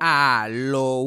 Aló.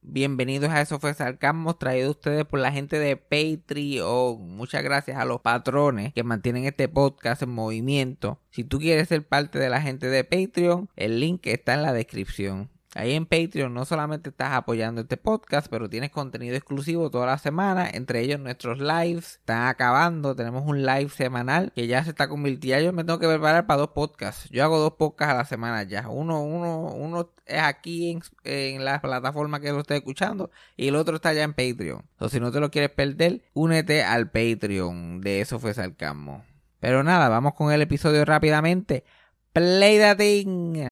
Bienvenidos a Eso fue Sarcasmo, traído a ustedes por la gente de Patreon. Muchas gracias a los patrones que mantienen este podcast en movimiento. Si tú quieres ser parte de la gente de Patreon, el link está en la descripción. Ahí en Patreon no solamente estás apoyando este podcast, pero tienes contenido exclusivo toda la semana, entre ellos nuestros lives. Están acabando, tenemos un live semanal que ya se está convirtiendo. Yo me tengo que preparar para dos podcasts. Yo hago dos podcasts a la semana ya. Uno, uno, uno es aquí en, la plataforma que lo esté escuchando y el otro está allá en Patreon. Entonces, si no te lo quieres perder, únete al Patreon. De eso fue Sarcasmo. Pero nada, vamos con el episodio rápidamente. Play that thing.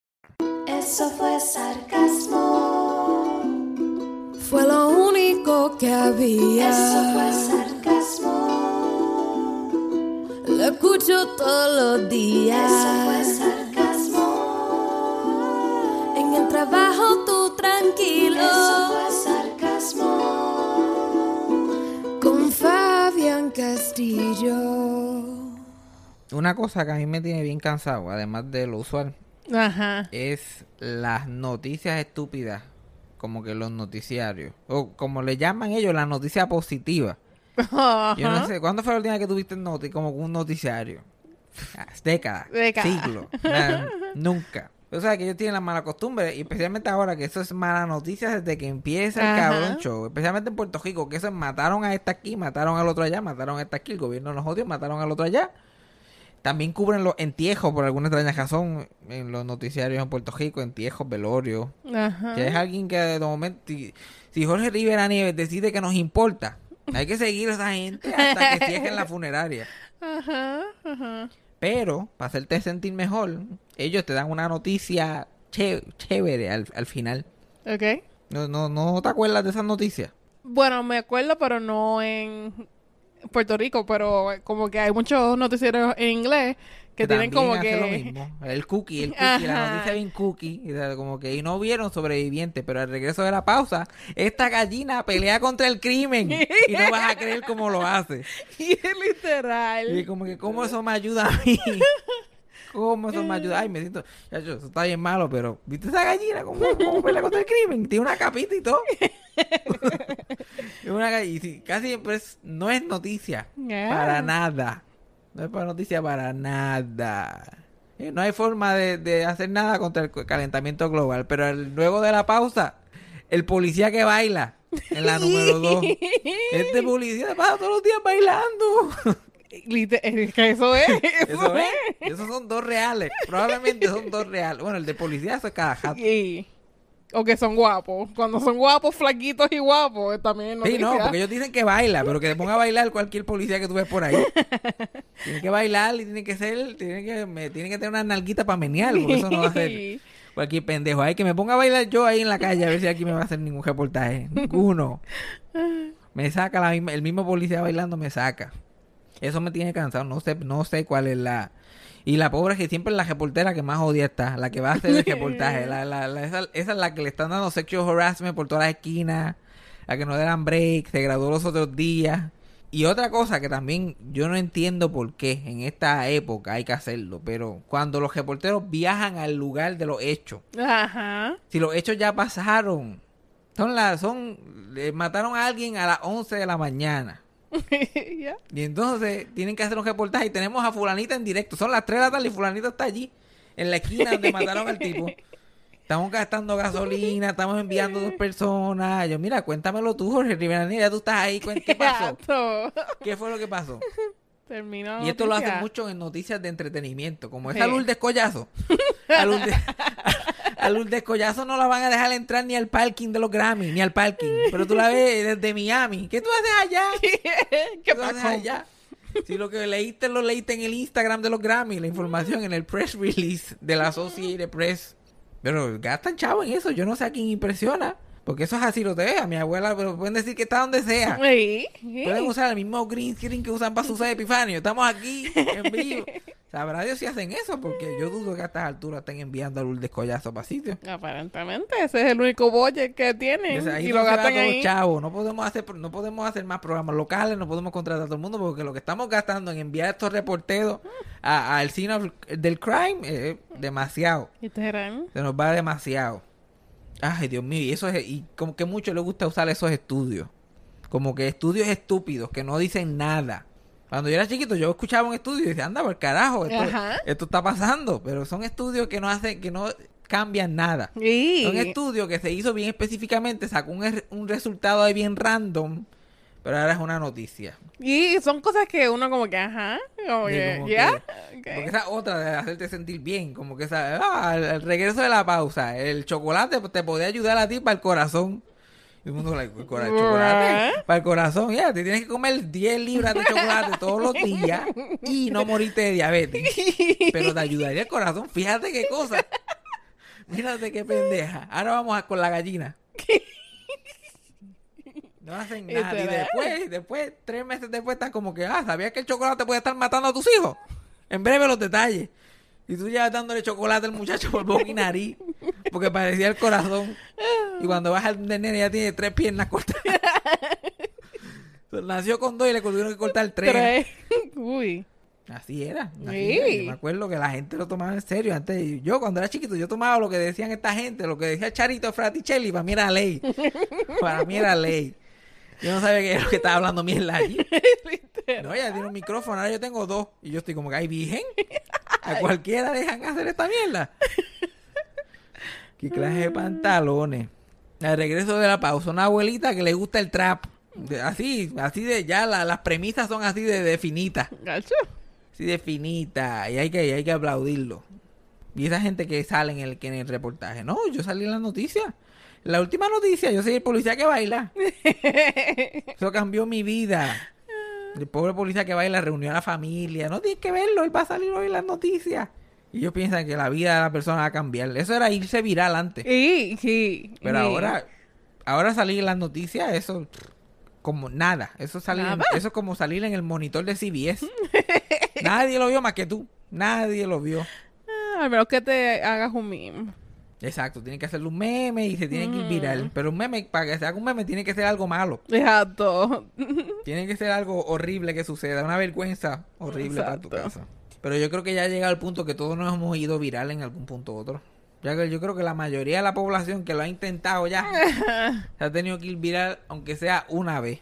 Eso fue sarcasmo. Fue lo único que había. Eso fue sarcasmo. Lo escucho todos los días. Eso fue sarcasmo. En el trabajo tú tranquilo. Eso fue sarcasmo. Con Fabián Castillo. Una cosa que a mí me tiene bien cansado, además de lo usual, Ajá. es las noticias estúpidas, como que los noticiarios, o como le llaman ellos, la noticia positiva. Yo no sé, ¿cuándo fue la última que tuviste noti como un noticiario? Décadas, Décadas. siglos, nada, nunca. O sea, que ellos tienen la mala costumbre, y especialmente ahora que eso es mala noticia desde que empieza el Ajá. cabrón show. Especialmente en Puerto Rico, que eso es mataron a esta aquí, mataron al otro allá, mataron a esta aquí, el gobierno nos odió, mataron al otro allá. También cubren los entierros por alguna extraña razón en los noticiarios en Puerto Rico, entierros, velorios. Ajá. Que es alguien que de momento, si, si Jorge Rivera Nieves decide que nos importa, hay que seguir a esa gente hasta que cierren la funeraria. Ajá. Ajá. Pero, para hacerte sentir mejor, ellos te dan una noticia ché- chévere al, al final. Ok. No, no, ¿No te acuerdas de esas noticias? Bueno, me acuerdo, pero no en Puerto Rico, pero como que hay muchos noticieros en inglés que tienen como hace que... lo mismo. El cookie, el cookie, la noticia bien cookie. y de- Como que y no vieron sobrevivientes, pero al regreso de la pausa, esta gallina pelea contra el crimen. y no vas a creer cómo lo hace. Y es literal. Y como que, ¿cómo eso me ayuda a mí? ¿Cómo eso me ayuda? Ay, me siento. Chacho, eso está bien malo, pero ¿viste esa gallina? ¿Cómo, cómo pelea contra el crimen? Tiene una capita y todo. es una gallina. Y casi siempre es- no es noticia. Yeah. Para nada. No es para noticia para nada. Eh, No hay forma de, de hacer nada contra el calentamiento global. Pero el- luego de la pausa, el policía que baila en la número 2. Este policía pasa todos los días bailando. Lite- es que eso es. Eso es. Esos son dos reales. Probablemente son dos reales. Bueno, el de policía es cada jato. Y- O que son guapos. Cuando son guapos, flaquitos y guapos, también es Sí, no, porque ellos dicen que baila, pero que te ponga a bailar cualquier policía que tú ves por ahí. tiene que bailar y tiene que ser, tiene que, me, tiene que tener una nalguita para menear, porque eso no va a ser cualquier pendejo. Hay que me ponga a bailar yo ahí en la calle a ver si aquí me va a hacer ningún reportaje. Ninguno. Me saca la misma, el mismo policía bailando me saca. Eso me tiene cansado, no sé, no sé cuál es la. Y la pobre que siempre es la reportera que más odia está, la que va a hacer el reportaje. La, la, la- esa, esa es la que le están dando sexual harassment por todas las esquinas, la que no le dan break, se graduó los otros días. Y otra cosa que también yo no entiendo por qué en esta época hay que hacerlo, pero cuando los reporteros viajan al lugar de los hechos, Ajá. si los hechos ya pasaron, son las, son, mataron a alguien a las 11 de la mañana. Ya. Y entonces tienen que hacer un reportaje y tenemos a fulanita en directo. Son las 3 de la tarde y fulanita está allí, en la esquina donde mataron al tipo. Estamos gastando gasolina, estamos enviando dos personas. Yo, mira, cuéntamelo tú, Jorge Rivera Nieves, tú estás ahí, ¿qué pasó? ¿Qué fue lo que pasó? Terminó Y esto lo hacen mucho en noticias de entretenimiento, como Sí. esa Lourdes Collazo. A Lourdes, a Lourdes Collazo no la van a dejar entrar ni al parking de los Grammy, ni al parking. Pero tú la ves desde Miami. ¿Qué tú haces allá? ¿Qué tú haces allá? Si lo que leíste lo leíste en el Instagram de los Grammy, la información en el press release de la Associated Press. Pero gastan chavo en eso. Yo no sé a quién impresiona. Porque eso es así lo te A mi abuela, pero pueden decir que está donde sea. Sí, sí. Pueden usar el mismo green screen que usan para Sucede Epifanio. Estamos aquí en vivo. Sabrá Dios si hacen eso, porque yo dudo que a estas alturas estén enviando a Lourdes Collazo para sitio. Aparentemente, ese es el único budget que tienen. Entonces, ahí y lo gastan ahí. chavo. No podemos hacer, no podemos hacer más programas locales, no podemos contratar a todo el mundo, porque lo que estamos gastando en enviar estos reporteros a- al cine of- del crime es demasiado. ¿Y? Se nos va demasiado. Ay, Dios mío, y eso es, y como que mucho le gusta usar esos estudios. Como que estudios estúpidos que no dicen nada. Cuando yo era chiquito, yo escuchaba un estudio y decía, anda por carajo, esto, está pasando. Pero son estudios que no hacen, que no cambian nada. Sí. Son estudios que se hizo bien específicamente, sacó un, un resultado ahí bien random, pero ahora es una noticia. Y son cosas que uno como que, ajá, como que, como ¿ya? que-. Porque esa otra de hacerte sentir bien, como que esa, ah, al regreso de la pausa, el chocolate te podía ayudar a ti para el corazón. Y el mundo, like, chocolate para el corazón, ya, te tienes que comer 10 libras de chocolate todos los días y no morirte de diabetes. Pero te ayudaría el corazón, fíjate qué cosa. Mírate qué pendeja. Ahora vamos a con la gallina. No hacen nada. Y después, después, tres meses después, están como que, ah, ¿sabías que el chocolate puede estar matando a tus hijos? En breve los detalles. Y tú ya dándole chocolate al muchacho por boca y nariz, porque parecía el corazón. Y cuando vas al nene ya tiene tres piernas cortadas. Nació con dos y le tuvieron que cortar tres. Tres. Uy. Así era. así Sí. era. Yo me acuerdo que la gente lo tomaba en serio. Antes, yo cuando era chiquito, yo tomaba lo que decían esta gente, lo que decía Charito Fraticelli, para mí era ley. para mí era ley. Yo no sabía que era lo que estaba hablando mierda allí. No, ella tiene un micrófono, ahora yo tengo dos. Y yo estoy como que, ay, virgen. A cualquiera dejan hacer esta mierda. Qué clase de pantalones. Al regreso de la pausa, una abuelita que le gusta el trap. Así, así de ya, la- las premisas son así de, de finitas. Gacho. Sí, de finita. Y hay que, y hay que aplaudirlo. Y esa gente que sale en el, que en el reportaje. No, yo salí en la noticia. La última noticia, yo soy el policía que baila. Eso cambió mi vida. El pobre policía que baila reunió a la familia. No tienes que verlo, él va a salir hoy en las noticias. Y ellos piensan que la vida de la persona va a cambiar. Eso era irse viral antes. Y, sí. Pero sí. ahora, ahora salir en las noticias, eso como nada. Eso salir en- eso es como salir en el monitor de CBS. Nadie lo vio más que tú. Nadie lo vio. Ah, al menos que te hagas un meme. Exacto, tiene que hacerle un meme y se tiene que ir viral. Mm. Pero un meme, para que se haga un meme, tiene que ser algo malo. Exacto. Tiene que ser algo horrible que suceda, una vergüenza horrible para tu casa. Pero yo creo que ya llega al punto que todos nos hemos ido viral en algún punto u otro. Ya que yo creo que la mayoría de la población que lo ha intentado ya se ha tenido que ir viral, aunque sea una vez.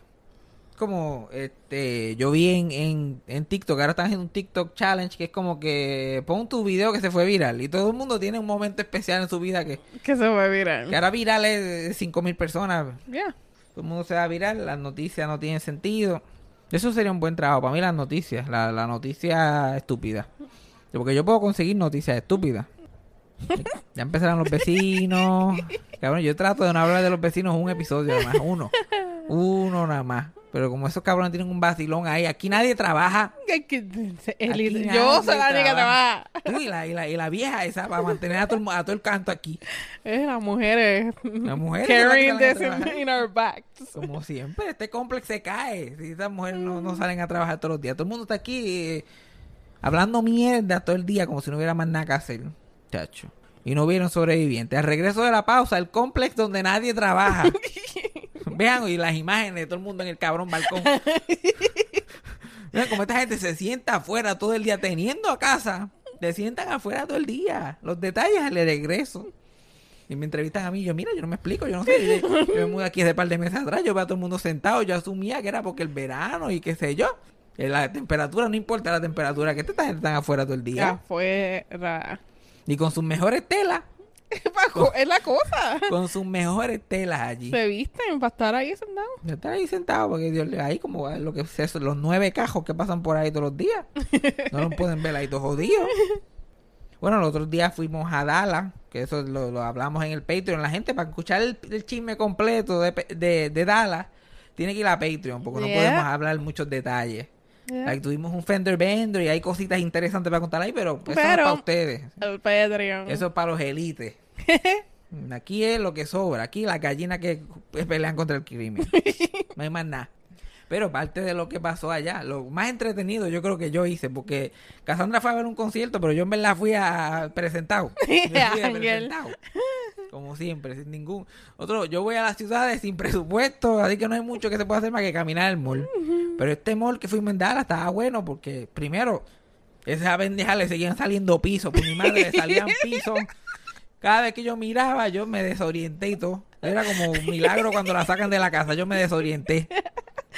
Como este, yo vi en, en, en TikTok, ahora están haciendo un TikTok challenge que es como que pon tu video que se fue viral y todo el mundo tiene un momento especial en su vida que, que se fue que viral. ahora viral es 5000 personas. Ya. Todo el mundo se va viral, las noticias no tienen sentido. Eso sería un buen trabajo para mí, las noticias, la, la noticia estúpida. Porque yo puedo conseguir noticias estúpidas. Ya empezarán los vecinos. Cabrón, yo trato de no hablar de los vecinos un episodio nada más, uno. Uno nada más. Pero como esos cabrones tienen un vacilón ahí, aquí nadie trabaja. Aquí yo soy la nadie única que trabaja. Tú y la, y la, y la vieja esa para mantener a todo, a todo el canto aquí. Es las mujeres. Las mujeres las que Carrying this in, our backs. Como siempre, este complex se cae. Si estas mujeres no, no salen a trabajar todos los días. Todo el mundo está aquí eh, hablando mierda todo el día como si no hubiera más nada que hacer. Chacho. Y no hubieron sobrevivientes. Al regreso de la pausa, el complex donde nadie trabaja. Vean y las imágenes de todo el mundo en el cabrón balcón. Vean como esta gente se sienta afuera todo el día teniendo a casa. Se sientan afuera todo el día. Los detalles al regreso. Y me entrevistan a mí, yo, mira, yo no me explico, yo no sé, yo, yo me mudé aquí hace par de meses atrás, yo veo a todo el mundo sentado, yo asumía que era porque el verano y qué sé yo. Eh, La temperatura, no importa la temperatura, que esta gente están afuera todo el día. Afuera. Y con sus mejores telas, Es la cosa. con sus mejores telas allí. Se visten para estar ahí sentados. Yo estaba ahí sentado porque Dios le ahí como lo que es eso, los nueve cajos que pasan por ahí todos los días. No los pueden ver ahí todos jodidos. Bueno, los otros días fuimos a Dallas, que eso lo, lo hablamos en el Patreon. La gente para escuchar el, el chisme completo de, de, de Dallas tiene que ir a Patreon porque no podemos hablar muchos detalles. Like, tuvimos un fender bender y hay cositas interesantes para contar ahí, pero eso no es para ustedes. El Patreon. Eso es para los élites. Aquí es lo que sobra. Aquí las gallinas que pelean contra el crimen. No hay más nada. Pero parte de lo que pasó allá, lo más entretenido yo creo que yo hice, porque Cassandra fue a ver un concierto, pero yo en verdad fui a presentado. Fui Ángel. presentado. Como siempre, sin ningún otro. Yo voy a las ciudades sin presupuesto, así que no hay mucho que se pueda hacer más que caminar al mall. Pero este mall que fuimos en Dallas estaba bueno porque, primero, esa pendeja le seguían saliendo pisos. Por mi madre le salían pisos. Cada vez que yo miraba, yo me desorienté y todo. Era como un milagro cuando la sacan de la casa. Yo me desorienté.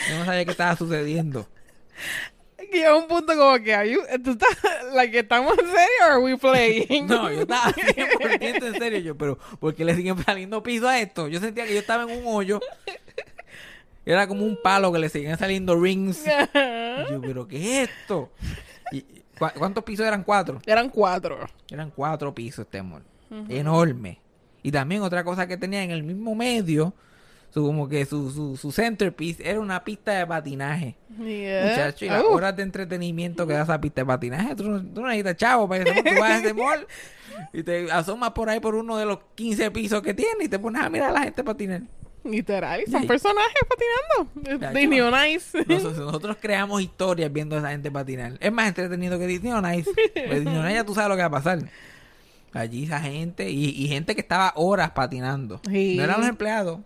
Yo no sabía qué estaba sucediendo. Que llega un punto como que, are you- ¿tú estás, like, ¿estamos en serio o are we playing? No, yo estaba 100% en serio. Yo, pero ¿por qué le siguen saliendo piso a esto? Yo sentía que yo estaba en un hoyo. Era como un palo que le seguían saliendo rings. Y yo, pero ¿qué es esto? Y, ¿cu- ¿Cuántos pisos eran? Cuatro. Eran cuatro. Eran cuatro pisos este mall. Enorme. Y también otra cosa que tenía en el mismo medio, su, como que su, su, su centerpiece era una pista de patinaje. Yeah. Muchacho, y las Oh. horas de entretenimiento que da esa pista de patinaje, tú, tú no necesitas chavo para mall. Tú vas a ese mall y te asomas por ahí por uno de los 15 pisos que tiene y te pones a mirar a la gente patinar. Literal, son personajes patinando. Ya, Disney on Ice. Nosotros, nosotros creamos historias viendo a esa gente patinar. Es más entretenido que Disney on Ice. Pues Disney on Ice ya tú sabes lo que va a pasar. Allí esa gente y, y gente que estaba horas patinando. Sí. No eran los empleados.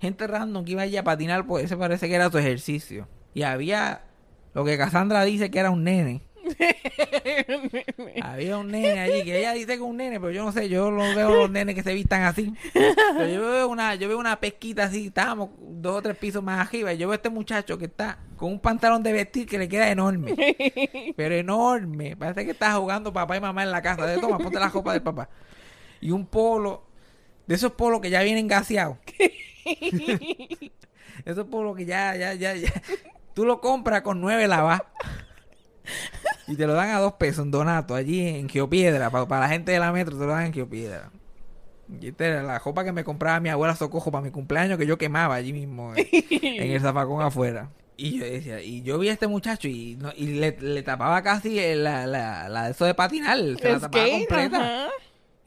Gente random que iba allí a patinar, pues ese parece que era su ejercicio. Y había lo que Cassandra dice que era un nene. Había un nene allí, que ella dice que es un nene, pero yo no sé, yo no veo los nenes que se vistan así. Pero yo veo una, yo veo una pesquita así, estábamos dos o tres pisos más arriba, y yo veo a este muchacho que está con un pantalón de vestir que le queda enorme. Pero enorme. Parece que está jugando papá y mamá en la casa. De toma, ponte la ropa del papá. Y un polo, de esos polos que ya vienen gaseados. esos polos que ya, ya, ya, ya. Tú lo compras con nueve lavas. Y te lo dan a dos pesos en Donato, allí en Geopiedra. Pa- Para, la gente de la metro te lo dan en Geopiedra. Y esta era la ropa que me compraba mi abuela Socojo para mi cumpleaños que yo quemaba allí mismo en, en el zafacón afuera. Y yo decía, y yo vi a este muchacho y, no- y le, le tapaba casi la, la, la eso de patinar, se la tapaba Skate, completa. ajá.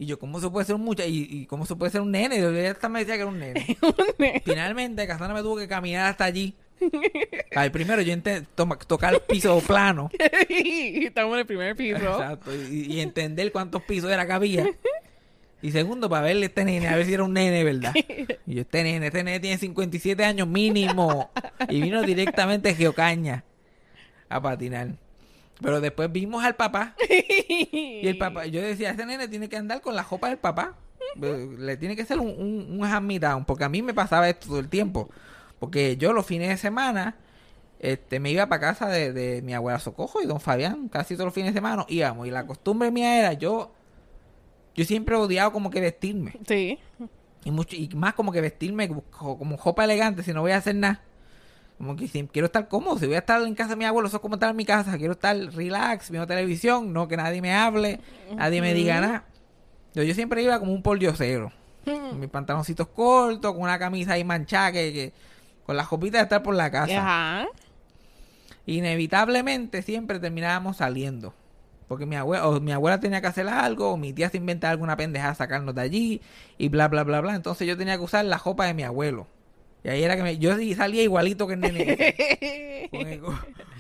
Y yo, ¿cómo se puede ser un muchacho? Y, y cómo se puede ser un nene? Y ella hasta me decía que era un nene. Finalmente, Casana me tuvo que caminar hasta allí. Ay, primero yo intenté tocar el piso plano. Estamos en el primer piso. Exacto. Y, y entender cuántos pisos era que había. Y segundo, para verle a este nene, a ver si era un nene, ¿verdad? Y yo, este nene, este nene tiene 57 años mínimo. Y vino directamente de Geocaña a patinar. Pero después vimos al papá. Y el papá, yo decía, este nene tiene que andar con la ropa del papá. Eh, Le tiene que ser un, un, un hand down, Porque a mí me pasaba esto todo el tiempo. Porque yo los fines de semana este, me iba para casa de, de mi abuela Socojo y don Fabián. Casi todos los fines de semana íbamos. Y la costumbre mía era yo... Yo siempre he odiado como que vestirme. Sí. Y, mucho, y más como que vestirme como, como ropa elegante si no voy a hacer nada. Como que si quiero estar cómodo, si voy a estar en casa de mi abuelo, eso es como estar en mi casa. Quiero estar relax, viendo televisión, no que nadie me hable, nadie me diga nada. Yo, yo siempre iba como un poldiosero. Con mis pantaloncitos cortos, con una camisa ahí manchada, que, que- con las copitas de estar por la casa. Ajá. Inevitablemente siempre terminábamos saliendo. Porque mi abuela, o mi abuela tenía que hacer algo, o mi tía se inventaba alguna pendejada sacarnos de allí, y bla, bla, bla, bla. Entonces yo tenía que usar la ropa de mi abuelo. Y ahí era que me- yo salía igualito que el nene. con, el,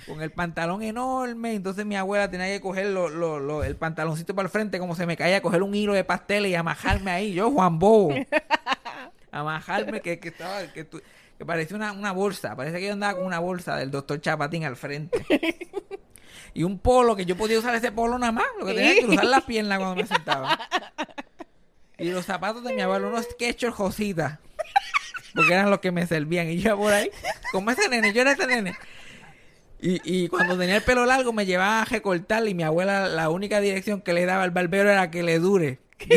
con el pantalón enorme. Entonces mi abuela tenía que coger lo- lo- lo- el pantaloncito para el frente, como se me caía, coger un hilo de pasteles y amajarme ahí. Yo, Juan Bobo. Amajarme, que, que estaba, que, tu- que parecía una, una bolsa. Parece que yo andaba con una bolsa del doctor Chapatín al frente. Y un polo, que yo podía usar ese polo nada más. Lo que tenía que cruzar las piernas cuando me sentaba. Y los zapatos de mi abuelo, unos Skechers Josita. Porque eran los que me servían. Y yo por ahí, como ese nene, yo era ese nene. Y, y cuando tenía el pelo largo me llevaba a recortar y mi abuela la única dirección que le daba al barbero era que le dure.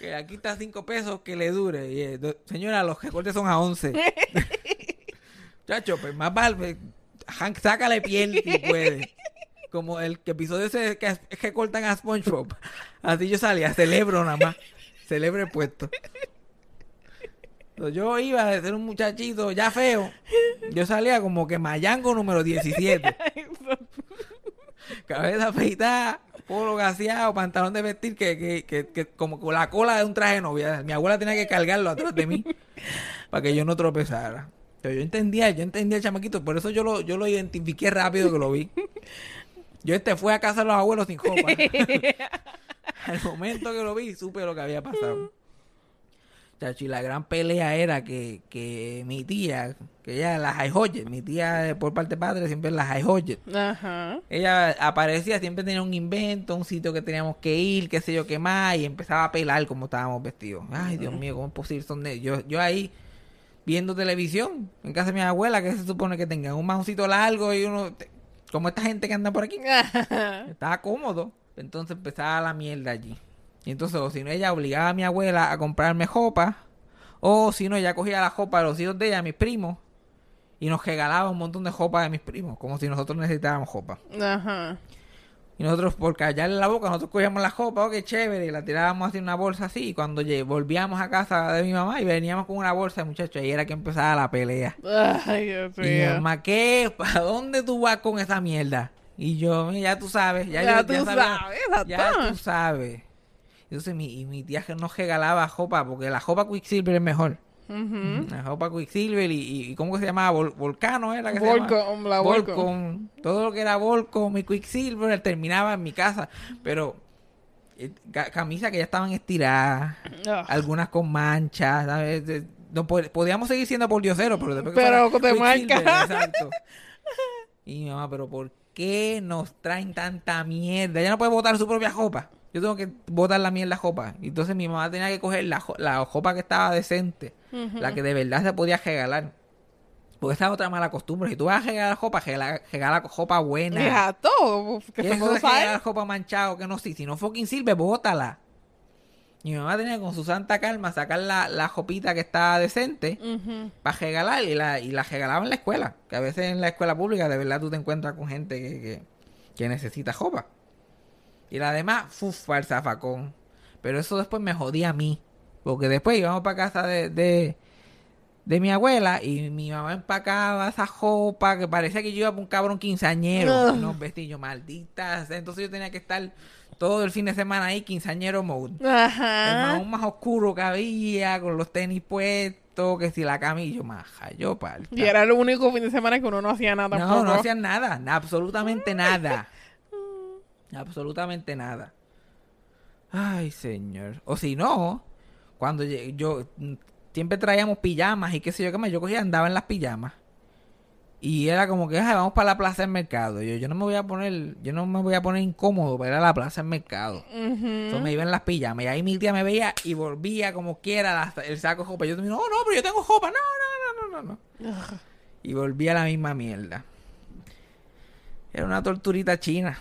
Que aquí está cinco pesos que le dure. Y, eh, señora, los recortes son a 11. Chacho, pues más vale, Hank, sácale piel si puede. Como el que episodio ese que, que cortan a SpongeBob. Así yo salía, celebro nada más. Celebre puesto. Yo iba de ser un muchachito ya feo. Yo salía como que Mayango número 17. Cabeza afeitada, polo gaseado, pantalón de vestir, que, que, que, que como con la cola de un traje de novia. Mi abuela tenía que cargarlo atrás de mí para que yo no tropezara. Pero yo entendía, yo entendía el chamaquito, por eso yo lo, yo lo identifiqué rápido que lo vi. Yo este fue a casa de los abuelos sin copa. Al momento que lo vi, supe lo que había pasado. Chacho, y la gran pelea era que, que mi tía, que ella la High Hodget, mi tía por parte de padre siempre la High Hodget. Ajá. Ella aparecía, siempre tenía un invento, un sitio que teníamos que ir, qué sé yo qué más, y empezaba a pelar como estábamos vestidos. Ay, Dios mío, ¿cómo es posible? Son de- yo, yo ahí viendo televisión en casa de mi abuela, que se supone que tengan un mausito largo y uno, como esta gente que anda por aquí. Estaba cómodo. Entonces empezaba la mierda allí. Y entonces, o si no, ella obligaba a mi abuela a comprarme jopa. O si no, ella cogía la jopa de los hijos de ella, mis primos. Y nos regalaba un montón de jopa de mis primos. Como si nosotros necesitáramos jopa. Ajá. Y nosotros, por callarle la boca, nosotros cogíamos la jopa, oh, qué chévere, y la tirábamos así en una bolsa así. Y cuando volvíamos a casa de mi mamá y veníamos con una bolsa, muchachos, ahí era que empezaba la pelea. Ay, Dios Y mi mío. mamá, ¿qué? ¿Para dónde tú vas con esa mierda? Y yo, ya tú sabes, ya, Ya yo- tú sabía- sabes, ya tú sabes. Entonces mi, y mi tía nos regalaba jopa, porque la jopa Quicksilver es mejor. La jopa Quicksilver y, y, ¿cómo que se llamaba? Vol- Volcano era que se llamaba? Volcom, la Volcom. Volcom. Todo lo que era Volcom y Quicksilver terminaba en mi casa. Pero eh, ca- camisas que ya estaban estiradas, Ah. algunas con manchas, No, pod- podíamos seguir siendo por diosero, pero después Pero te marca. Exacto. Y mi mamá, pero ¿por qué nos traen tanta mierda? Ella no puede botar su propia jopa. Yo tengo que botar la mierda jopa. Y Entonces mi mamá tenía que coger la, la jopa que estaba decente, la que de verdad se podía regalar. Porque esa es otra mala costumbre. Si tú vas a regalar jopa, regala, regala jopa buena. Exacto. Que ¿Qué se es puede eso de regalar jopa manchado? Que no, sí. Si no fucking sirve, bótala. Y mi mamá tenía con su santa calma sacar la, la jopita que estaba decente Ujú. para regalar y la, y la regalaba en la escuela. Que a veces en la escuela pública de verdad tú te encuentras con gente que, que, que necesita jopa. Y la demás, fuf, para el zafacón. Pero eso después me jodía a mí. Porque después íbamos para casa de, de, de mi abuela y mi mamá empacaba esa jopa que parecía que yo iba para un cabrón quinceañero. Unos vestidos malditas. Entonces yo tenía que estar todo el fin de semana ahí, quinceañero mode. El Ajá. mahón más oscuro que había, con los tenis puestos, que si la camilla, maja, yo parta. Y era el único fin de semana que uno no hacía nada tampoco. No, no hacían nada, na- absolutamente nada. Absolutamente nada. Ay, señor. O si no, cuando yo siempre traíamos pijamas y qué sé yo qué más, yo cogía andaba en las pijamas. Y era como que, "Ay, vamos para la plaza del mercado. Yo, yo no me voy a poner, yo no me voy a poner incómodo para ir a la plaza del mercado. Entonces me iba en las pijamas y ahí mi tía me veía y volvía como quiera la- el saco de jopa. Yo no, no, pero yo tengo jopa. No, no, no, no, no. Y volvía a la misma mierda. Era una torturita china.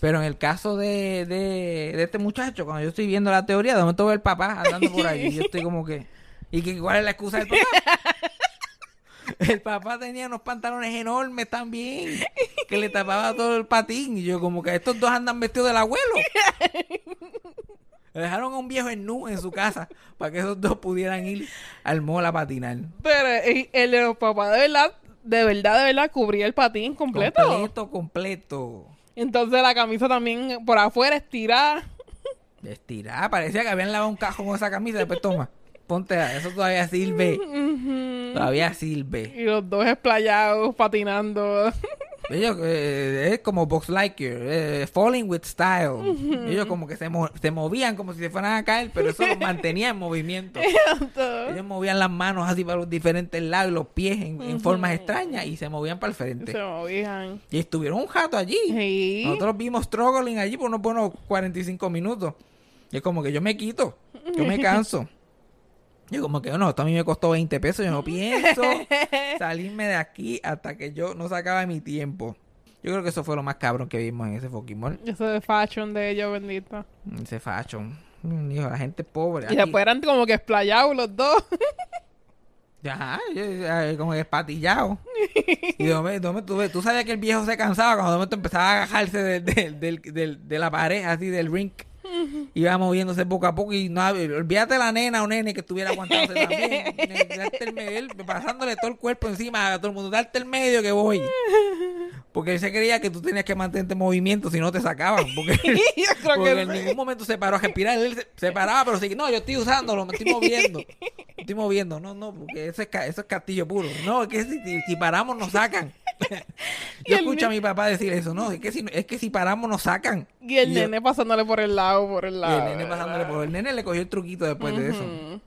Pero en el caso de, de, de este muchacho, cuando yo estoy viendo la teoría, de momento veo el papá andando por ahí. y yo estoy como que... ¿Y que, cuál es la excusa del papá? El papá tenía unos pantalones enormes también, que le tapaba todo el patín. Y yo como que estos dos andan vestidos del abuelo. Le dejaron a un viejo en nu en su casa para que esos dos pudieran ir al mall a patinar. Pero el de los papás de verdad, de verdad, de verdad, cubría el patín completo. Completo, completo. Entonces la camisa también por afuera estirada. Estirada, parecía que habían lavado un cajón con esa camisa. Después toma, ponte, a- eso todavía sirve. Todavía sirve. Y los dos esplayados, patinando. Ellos, eh, es como Box Lightyear, eh, Falling with Style. Ellos como que se, mo- se movían como si se fueran a caer, pero eso los mantenía en movimiento. Ellos movían las manos así para los diferentes lados los pies en, en formas extrañas y se movían para el frente. Se movían. Y estuvieron un jato allí. Sí. Nosotros vimos struggling allí por unos buenos 45 minutos. Y es como que yo me quito, yo me canso. Yo como que no, esto a mí me costó 20 pesos, yo no pienso salirme de aquí hasta que yo no sacaba mi tiempo. Yo creo que eso fue lo más cabrón que vimos en ese fucking mall. Eso de fashion de ellos, bendito. Ese fashion. Mm, Dijo, la gente pobre. Y aquí. después eran como que esplayados los dos. Ajá, como espatillado. Y de momento, de tú, tú sabías que el viejo se cansaba cuando de momento empezaba a agajarse del- del- del- de la pared, así del rink. Iba moviéndose poco a poco y no olvídate la nena o nene que estuviera aguantándose también. Pasándole todo el cuerpo encima a todo el mundo. Darte el medio que voy. Porque él se creía que tú tenías que mantenerte en movimiento si no te sacaban. Porque, que en sí. ningún momento se paró a respirar. Él se, se paraba, pero sí, no, yo estoy usándolo, me estoy moviendo. Me estoy moviendo. No, no, porque eso es, eso es castillo puro. No, es que si, si- si paramos nos sacan. Yo escucho a mi papá decir eso. No, es que si, es que si paramos nos sacan. Y el Y yo- nene pasándole por el lado, por el y lado. el nene pasándole por el nene le cogió el truquito después de eso.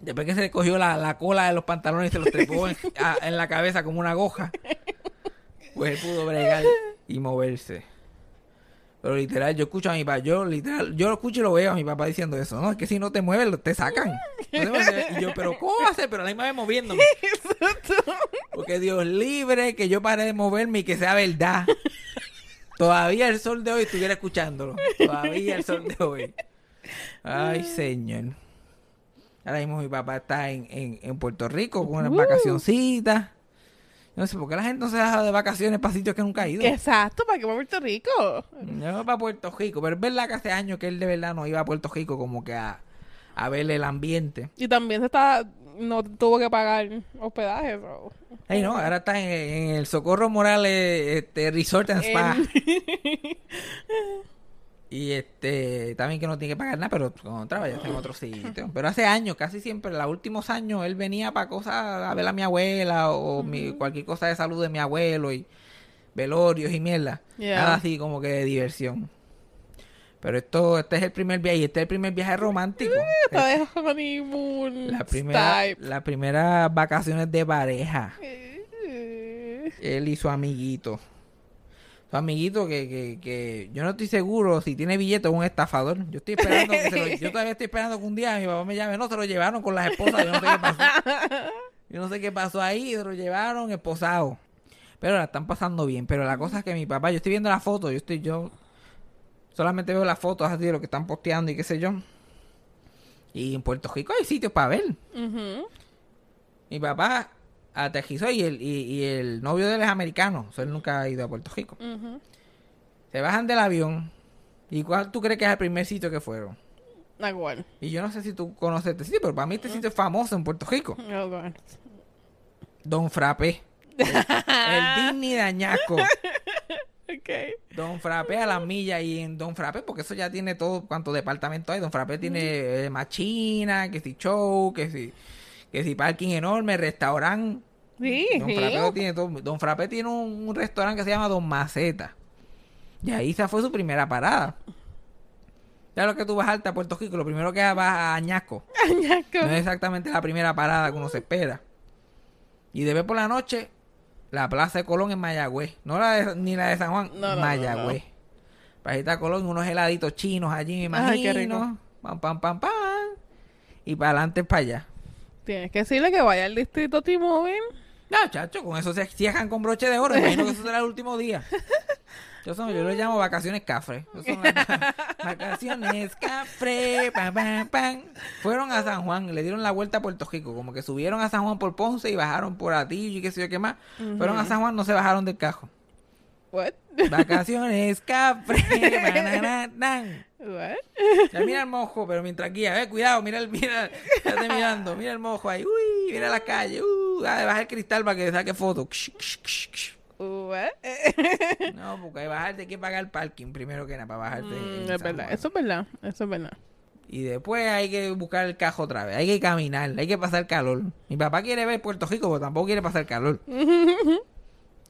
Después que se le cogió la, la cola de los pantalones y se los trepó en, a- en la cabeza como una goja, pues él pudo bregar y moverse. Pero literal, yo escucho a mi papá, yo literal, yo lo escucho y lo veo a mi papá diciendo eso, ¿no? Es que si no te mueves, te sacan. No te mueves. Y yo, pero ¿cómo va a ser? Pero a la misma vez moviéndome. Porque Dios libre que yo pare de moverme y que sea verdad. Todavía el sol de hoy estuviera escuchándolo. Todavía el sol de hoy. Ay, señor. Ahora mismo mi papá está en, en, en Puerto Rico con unas Uh. vacacioncitas. No sé por qué la gente no se deja de vacaciones para sitios que nunca ha ido. Exacto, ¿para qué va a Puerto Rico? Yo para Puerto Rico, pero es verdad que hace años que él de verdad no iba a Puerto Rico como que a, a ver el ambiente. Y también se está, no tuvo que pagar hospedaje. so. Ay, no, ahora está en, en el Socorro Morales este, Resort and Spa. En- Y este, también que no tiene que pagar nada, pero cuando trabaja en otro sitio. Pero hace años, casi siempre, los últimos años, él venía para cosas, a ver a mi abuela o mi, cualquier cosa de salud de mi abuelo y velorios y mierda. Yeah. Nada así como que de diversión. Pero esto, este es el primer viaje, y este es el primer viaje romántico. Está de honeymoon la primera, type. las primeras vacaciones de pareja. Eh, Él y su amiguito. Su amiguito que, que, que yo no estoy seguro si tiene billete o un estafador. Yo estoy esperando que se lo- yo todavía estoy esperando que un día mi papá me llame. No, se lo llevaron con las esposas. Yo no sé qué pasó. Yo no sé qué pasó ahí. Se lo llevaron esposado. Pero la están pasando bien. Pero la cosa es que mi papá, yo estoy viendo la foto. Yo estoy, yo solamente veo las fotos así de lo que están posteando y qué sé yo. Y en Puerto Rico hay sitios para ver. Mi papá aterrizó y el, y, y el novio de él es americano. O sea, él nunca ha ido a Puerto Rico. Se bajan del avión. ¿Y cuál tú crees que es el primer sitio que fueron? Ah, bueno. Y yo no sé si tú conoces este sitio, pero para mí este sitio es famoso en Puerto Rico. Ah, bueno. Don Frappé. El, el Disney de Añasco. Ok. Don Frappé a las millas y en Don Frappé, porque eso ya tiene todo cuanto departamento hay. Don Frappé tiene eh, machina, que si show, que si, que si parking enorme, restaurante. Sí, Don sí. Frappé tiene todo. Don Frappé tiene un, un restaurante que se llama Don Maceta. Y ahí esa fue su primera parada. Ya lo que tú vas alta a Puerto Rico, lo primero que vas a Añasco. Añasco. No es exactamente la primera parada que uno se espera. Y de ver por la noche, la Plaza de Colón en Mayagüez. No la de- ni la de San Juan, No, no, no, Mayagüez. Plaza de Colón, unos heladitos chinos allí, me Ay, qué imagino. rico. Pam, pam, pam, pam. Y para adelante, para allá. Tienes que decirle que vaya al distrito T-Mobile. No, chacho, con eso se cierran con broche de oro. Imagino que eso será el último día. Yo, son- yo lo llamo vacaciones cafre. Son las vacaciones cafre. Pam, pam, pam. Fueron a San Juan, le dieron la vuelta a Puerto Rico. Como que subieron a San Juan por Ponce y bajaron por Atillo y qué sé yo qué más. Fueron a San Juan, no se bajaron del cajo. What? Vacaciones? Ya mira el mojo, pero mientras guía, eh, cuidado, mira el, mira, estate mirando, mira el mojo ahí, uy, mira la calle, uh, ah, baja el cristal para que saque foto. No, porque bajarte hay que pagar el parking primero que nada para bajarte. Mm, es verdad, eso es verdad, eso es verdad. Y después hay que buscar el cajo otra vez, hay que caminar, hay que pasar calor. Mi papá quiere ver Puerto Rico, pero tampoco quiere pasar calor.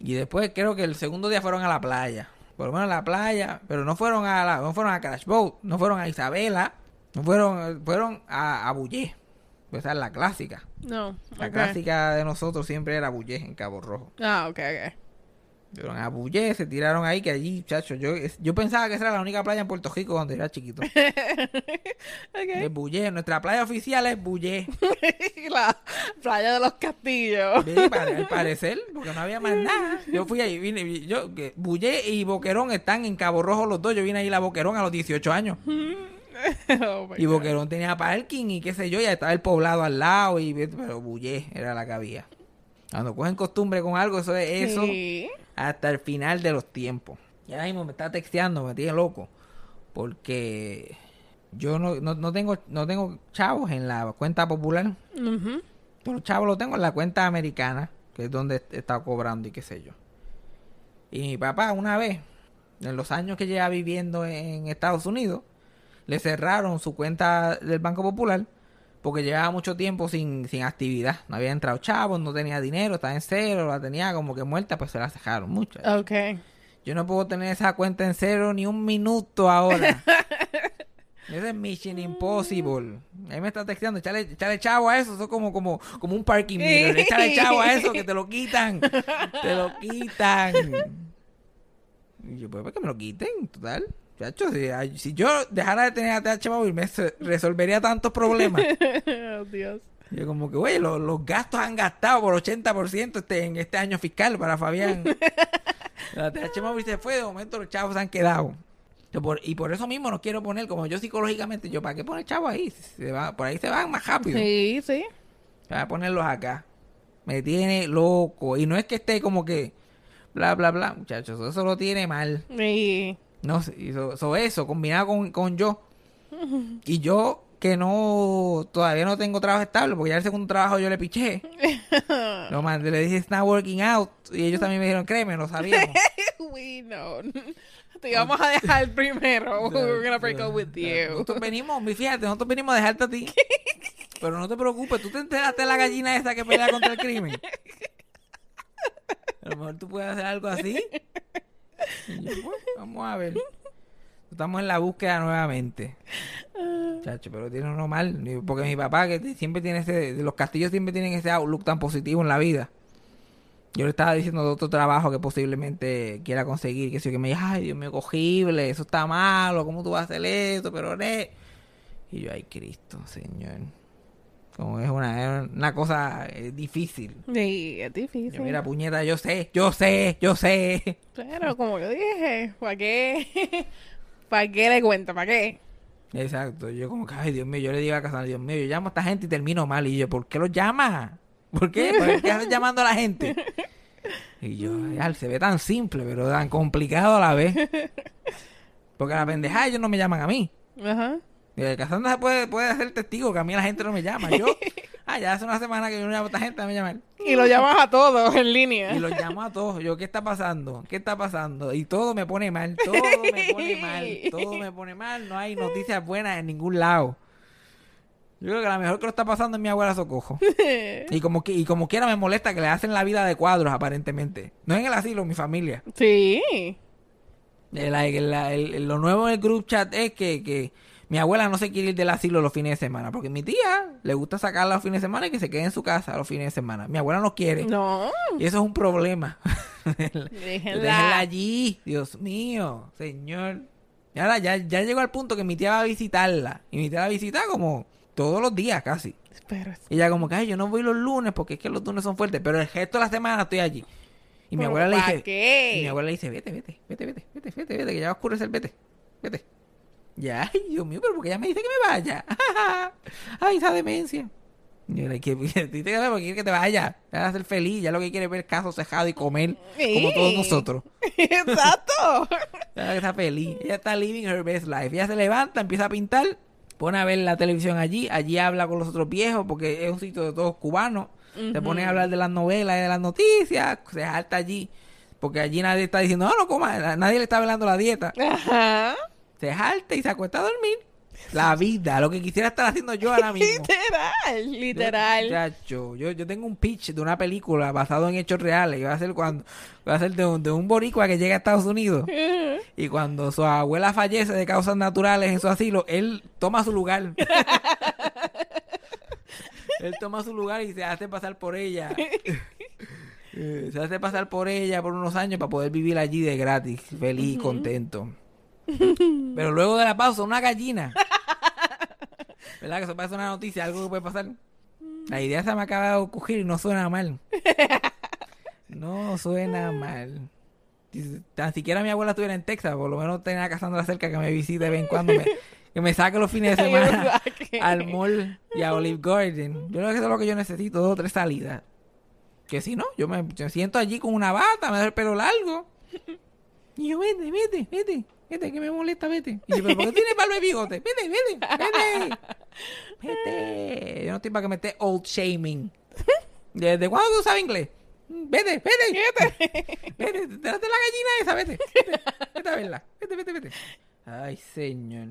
y después creo que el segundo día fueron a la playa. Por lo menos a la playa, pero no fueron a la, no fueron a Crash Boat, no fueron a Isabela, no fueron, fueron a, a Bullé. Esa es la clásica. No, La clásica de nosotros siempre era Bullé en Cabo Rojo. Ah, ok, ok. Fueron a Bullé, se tiraron ahí, que allí, chacho, yo, yo pensaba que esa era la única playa en Puerto Rico cuando era chiquito. Es. Bullé, nuestra playa oficial es Bullé. La playa de los castillos. Sí, pare- al parecer, porque no había más nada. Yo fui ahí, vine, vi- yo, que Bullé y Boquerón están en Cabo Rojo los dos. Yo vine ahí a Boquerón a los 18 años. Oh, Y God. Boquerón tenía parking y qué sé yo, ya estaba el poblado al lado, y pero Bullé era la que había. Cuando cogen costumbre con algo, eso es eso Sí. hasta el final de los tiempos. Y ahora mismo me está texteando, me tiene loco. Porque yo no, no, no tengo no tengo chavos en la cuenta popular. Ujú. Todos los chavos los tengo en la cuenta americana, que es donde he estado cobrando y qué sé yo. Y mi papá una vez, en los años que lleva viviendo en Estados Unidos, le cerraron su cuenta del Banco Popular porque llevaba mucho tiempo sin, sin actividad. No había entrado chavos, no tenía dinero, estaba en cero, la tenía como que muerta, pues se la cerraron mucho. Ok. Yo no puedo tener esa cuenta en cero ni un minuto ahora. Ese es Mission Impossible. Ahí me está texteando, échale, échale chavo a eso, eso es como, como, como un parking meter. Échale chavo a eso, que te lo quitan. Te lo quitan. Y yo, pues, ¿para que me lo quiten? Total. Chacho, si, yo dejara de tener ATH móvil, me resolvería tantos problemas. oh, Dios. Yo como que, güey, los, los gastos han gastado por 80% este, en este año fiscal para Fabián. La TH móvil se fue, de momento los chavos se han quedado. Yo por- y por eso mismo no quiero poner, como yo psicológicamente, yo, ¿para qué poner chavos ahí? Se va, por ahí se van más rápido. Sí, sí. Voy a ponerlos acá. Me tiene loco. Y no es que esté como que, bla, bla, bla, muchachos, eso lo tiene mal. Y... No so- so eso, combinado con, con yo. Y yo que no, todavía no tengo trabajo estable, porque ya el segundo trabajo yo le piché. Lo mandé, le dije, it's not working out. Y ellos también me dijeron, créeme, lo sabíamos. We know. Te íbamos a dejar primero. We're gonna break up with you. Nosotros venimos, mi- fíjate, nosotros venimos a dejarte a ti. Pero no te preocupes, tú te enteraste de la gallina esa que pelea contra el crimen. A lo mejor tú puedes hacer algo así. Y yo, bueno, vamos a ver. Estamos en la búsqueda nuevamente. Chacho, pero tiene uno mal. Porque mi papá, que siempre tiene ese. Los castillos siempre tienen ese outlook tan positivo en la vida. Yo le estaba diciendo de otro trabajo que posiblemente quiera conseguir. Que sí, que me dice, ay, Dios mío, cogible, eso está malo, ¿cómo tú vas a hacer esto? Pero, ne. Y yo, ay, Cristo, Señor. Como es una, es una cosa eh, difícil. Sí, es difícil. Yo, mira, puñeta, yo sé, yo sé, yo sé. Pero como yo dije, ¿para qué? ¿Para qué le cuento? ¿Para qué? Exacto, yo como que, ay, Dios mío, yo le digo a Casandra, Dios mío, yo llamo a esta gente y termino mal. Y yo, ¿por qué los llama? ¿Por qué? ¿Por qué estás llamando a la gente? Y yo, ay, se ve tan simple, pero tan complicado a la vez. Porque la pendejada ellos no me llaman a mí. Ajá. Casandra puede, puede ser testigo que a mí la gente no me llama. Yo, ah, ya hace una semana que yo no llamo a esta gente, me llaman. Y lo llamas a todos en línea. Y los llamo a todos. Yo, ¿qué está pasando? ¿Qué está pasando? Y todo me pone mal. Todo me pone mal. Todo me pone mal. No hay noticias buenas en ningún lado. Yo creo que la mejor que lo está pasando es mi abuela Socojo. Y como, que, y como quiera me molesta que le hacen la vida de cuadros, aparentemente. No en el asilo, en mi familia. Sí. El- el- el- el- lo nuevo en el group chat es que, que mi abuela no se quiere ir del asilo los fines de semana. Porque mi tía le gusta sacarla los fines de semana y que se quede en su casa los fines de semana. Mi abuela no quiere. No. Y eso es un problema. Déjenla. Déjenla allí, Dios mío, señor. Y ahora ya, ya llegó al punto que mi tía va a visitarla. Y mi tía la visita como todos los días casi. Pero Y ella como que, ay, yo no voy los lunes porque es que los lunes son fuertes. Pero el resto de la semana estoy allí. Y mi ¿Pero abuela le dice... qué? Y mi abuela le dice, vete, vete, vete, vete, vete, vete, vete, que ya va a oscurecer, vete, vete. Ya, ay, Dios mío, pero porque ella me dice que me vaya. ay, esa demencia. Yo le que porque quiere que te vaya. Te vas a ser feliz. Ya lo que quiere es ver caso cejado y comer como todos nosotros. Exacto. Está feliz. Ella está living her best life. Ella se levanta, empieza a pintar, pone a ver la televisión allí. Allí habla con los otros viejos porque es un sitio de todos cubanos. Se pone a hablar de las novelas y de las noticias. Se salta allí. Porque allí nadie está diciendo, no, no coma. Nadie le está hablando la dieta. Ajá. Se jalta y se acuesta a dormir. La vida, lo que quisiera estar haciendo yo ahora mismo. Literal, literal. Chacho, yo, yo tengo un pitch de una película basado en hechos reales. Y va a ser cuando va a ser de un, de un boricua que llega a Estados Unidos. Y cuando su abuela fallece de causas naturales en su asilo, él toma su lugar. él toma su lugar y se hace pasar por ella. Eh, se hace pasar por ella por unos años para poder vivir allí de gratis, feliz, contento. Pero luego de la pausa, una gallina. ¿Verdad? Que eso parece una noticia, algo que puede pasar. La idea se me acaba de ocurrir y no suena mal. No suena mal. Tan siquiera mi abuela estuviera en Texas, por lo menos tenía a Cassandra cerca que me visite de vez en cuando, me- que me saque los fines de semana al mall y a Olive Garden. Yo creo que eso es lo que yo necesito, dos o tres salidas. Que si no, yo me, yo me siento allí con una bata, me da el pelo largo. Y yo, vete, vete, vete, vete, que me molesta, vete. Y yo, pero ¿por qué tienes barba y bigote? Vete, vete, vete. Vete. Yo no estoy para que me esté old shaming. ¿Desde cuándo tú sabes inglés? Mm, vete, vete. Vete, date la gallina esa, vete. Vete, vete a verla. Vete, vete, vete. Ay, señor.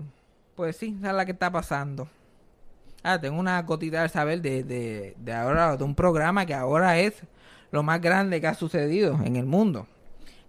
Pues sí, esa es la que está pasando. Ah, tengo una gotita de saber de, de, de ahora, de un programa que ahora es lo más grande que ha sucedido en el mundo.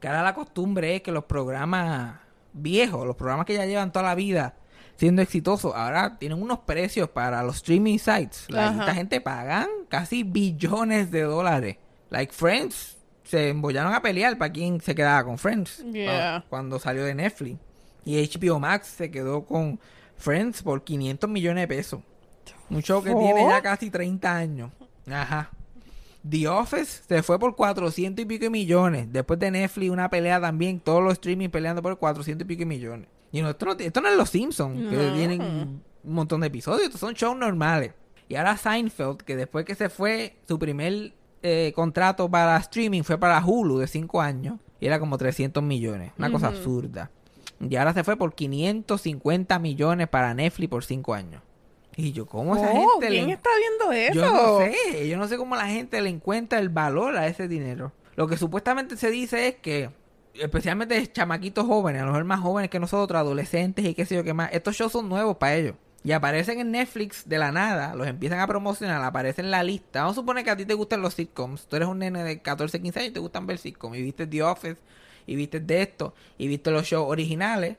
Que ahora la costumbre es que los programas viejos, los programas que ya llevan toda la vida siendo exitosos, ahora tienen unos precios para los streaming sites. La, esta gente pagan casi billones de dólares. Like Friends, se embollaron a pelear para quién se quedaba con Friends Yeah. cuando, salió de Netflix. Y HBO Max se quedó con Friends por 500 millones de pesos. Un show que tiene ya casi 30 años. Ajá. The Office se fue por 400 y pico millones. Después de Netflix, una pelea también. Todos los streaming peleando por 400 y pico millones. Y no, esto, no, esto no es Los Simpsons, que tienen un montón de episodios. Estos son shows normales. Y ahora Seinfeld, que después que se fue, su primer eh, contrato para streaming fue para Hulu de 5 años. Y era como 300 millones. Una cosa absurda. Y ahora se fue por 550 millones para Netflix por 5 años. Y yo, ¿cómo esa Oh, gente ¿Quién le... está viendo eso? Yo no sé, yo no sé cómo la gente le encuentra el valor a ese dinero. Lo que supuestamente se dice es que, especialmente chamaquitos jóvenes, a lo mejor más jóvenes que nosotros, adolescentes y qué sé yo qué más, estos shows son nuevos para ellos. Y aparecen en Netflix de la nada, los empiezan a promocionar, aparecen en la lista. Vamos a suponer que a ti te gustan los sitcoms. Tú eres un nene de 14, 15 años y te gustan ver sitcoms. Y viste The Office, y viste de esto, y viste los shows originales.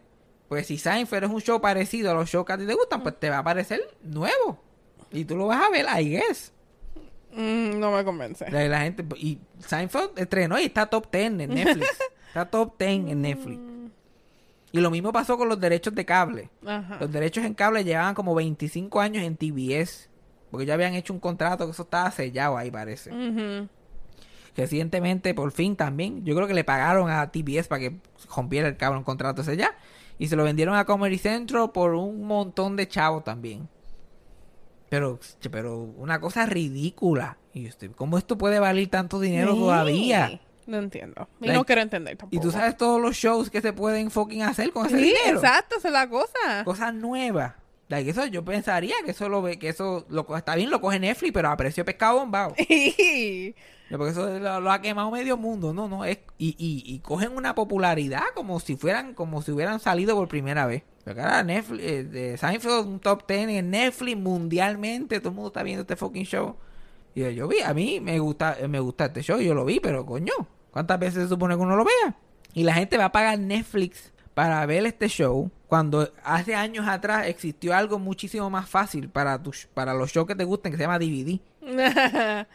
Pues si Seinfeld es un show parecido a los shows que a ti te gustan, pues te va a aparecer nuevo. Y tú lo vas a ver, I guess. Mm, no me convence. La, la gente, y Seinfeld estrenó y está top 10 en Netflix. está top 10 en Netflix. Y lo mismo pasó con los derechos de cable. Ajá. Los derechos en cable llevaban como 25 años en TBS. Porque ya habían hecho un contrato que eso estaba sellado ahí, parece. Ujú. Recientemente, por fin también, yo creo que le pagaron a TBS para que rompiera el cable un contrato ya. Y se lo vendieron a Comedy Central por un montón de chavos también. Pero, pero una cosa ridícula. Y estoy, ¿cómo esto puede valer tanto dinero Sí. todavía? No entiendo. Y Like- no quiero entender tampoco. Y tú sabes todos los shows que se pueden fucking hacer con ese Sí, dinero. exacto, esa es la cosa. Cosas nuevas. Like, eso yo pensaría que eso lo ve, que eso lo, está bien, lo coge Netflix, pero a precio de pescado bombado. Porque eso lo, lo ha quemado medio mundo, no, no, es, y, y, y cogen una popularidad como si fueran, como si hubieran salido por primera vez. Porque ahora Netflix, eh, de Seinfeld, un top 10 en Netflix mundialmente, todo el mundo está viendo este fucking show. Y yo, yo vi, a mí me gusta, me gusta este show, yo lo vi, pero coño, ¿cuántas veces se supone que uno lo vea? Y la gente va a pagar Netflix para ver este show cuando hace años atrás existió algo muchísimo más fácil para tus, para los shows que te gusten que se llama DVD.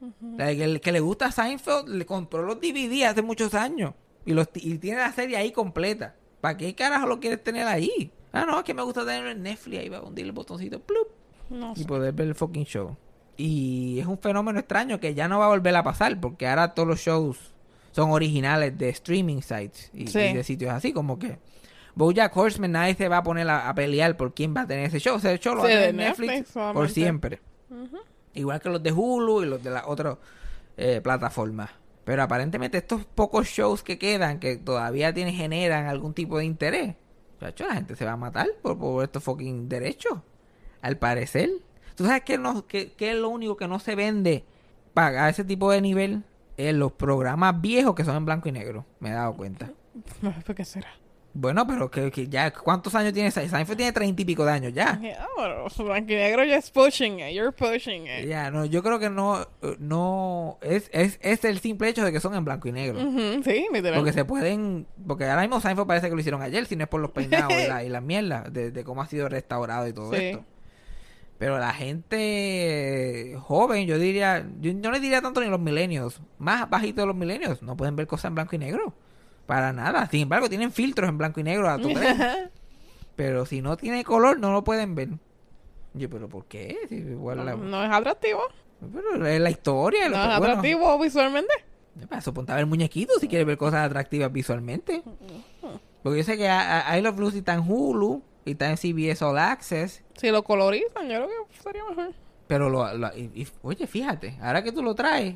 O sea, el que le gusta a Seinfeld le compró los DVD hace muchos años y, los, y tiene la serie ahí completa. ¿Para qué carajo lo quieres tener ahí? Ah, no, es que me gusta tenerlo en Netflix. Ahí va a hundir el botoncito plup, no y poder ver el fucking show. Y es un fenómeno extraño que ya no va a volver a pasar porque ahora todos los shows son originales de streaming sites y, Sí. y de sitios así como que Bojack Horseman nadie se va a poner a, a pelear por quién va a tener ese show. Ese show lo Sí, de Netflix, Netflix por siempre. Igual que los de Hulu y los de las otras eh, plataformas. Pero aparentemente estos pocos shows que quedan, que todavía tienen, generan algún tipo de interés, chacho, la gente se va a matar por, por estos fucking derechos. Al parecer. ¿Tú sabes qué, no, qué- qué es lo único que no se vende para ese tipo de nivel? Es los programas viejos que son en blanco y negro. Me he dado cuenta. ¿Por qué será? Bueno, pero que, que ya, ¿cuántos años tiene Seinfeld? Tiene treinta y pico de años ya. Yeah, bueno, blanco y negro ya es pushing it. You're pushing it. Ya, no, yo creo que no, no, es, es, es el simple hecho de que son en blanco y negro. Ujú, sí, literal. Porque se pueden, porque ahora mismo Seinfeld parece que lo hicieron ayer, si no es por los peinados y, la, y las mierdas, de, de cómo ha sido restaurado y todo Sí. esto. Pero la gente joven, yo diría, yo no le diría tanto ni los milenios, más bajito de los milenios, no pueden ver cosas en blanco y negro. Para nada. Sin embargo, tienen filtros en blanco y negro a tren. Pero si no tiene color, no lo pueden ver. Yo, pero ¿por qué? Si igual la- No es atractivo. pero es la historia. No es bueno, atractivo visualmente. eso ponte a ver muñequitos si quieres ver cosas atractivas visualmente. Porque yo sé que a- I Love Lucy está en Hulu y está en CBS All Access. Si lo colorizan, yo creo que sería mejor. Pero lo, lo- y- y- oye, fíjate, ahora que tú lo traes,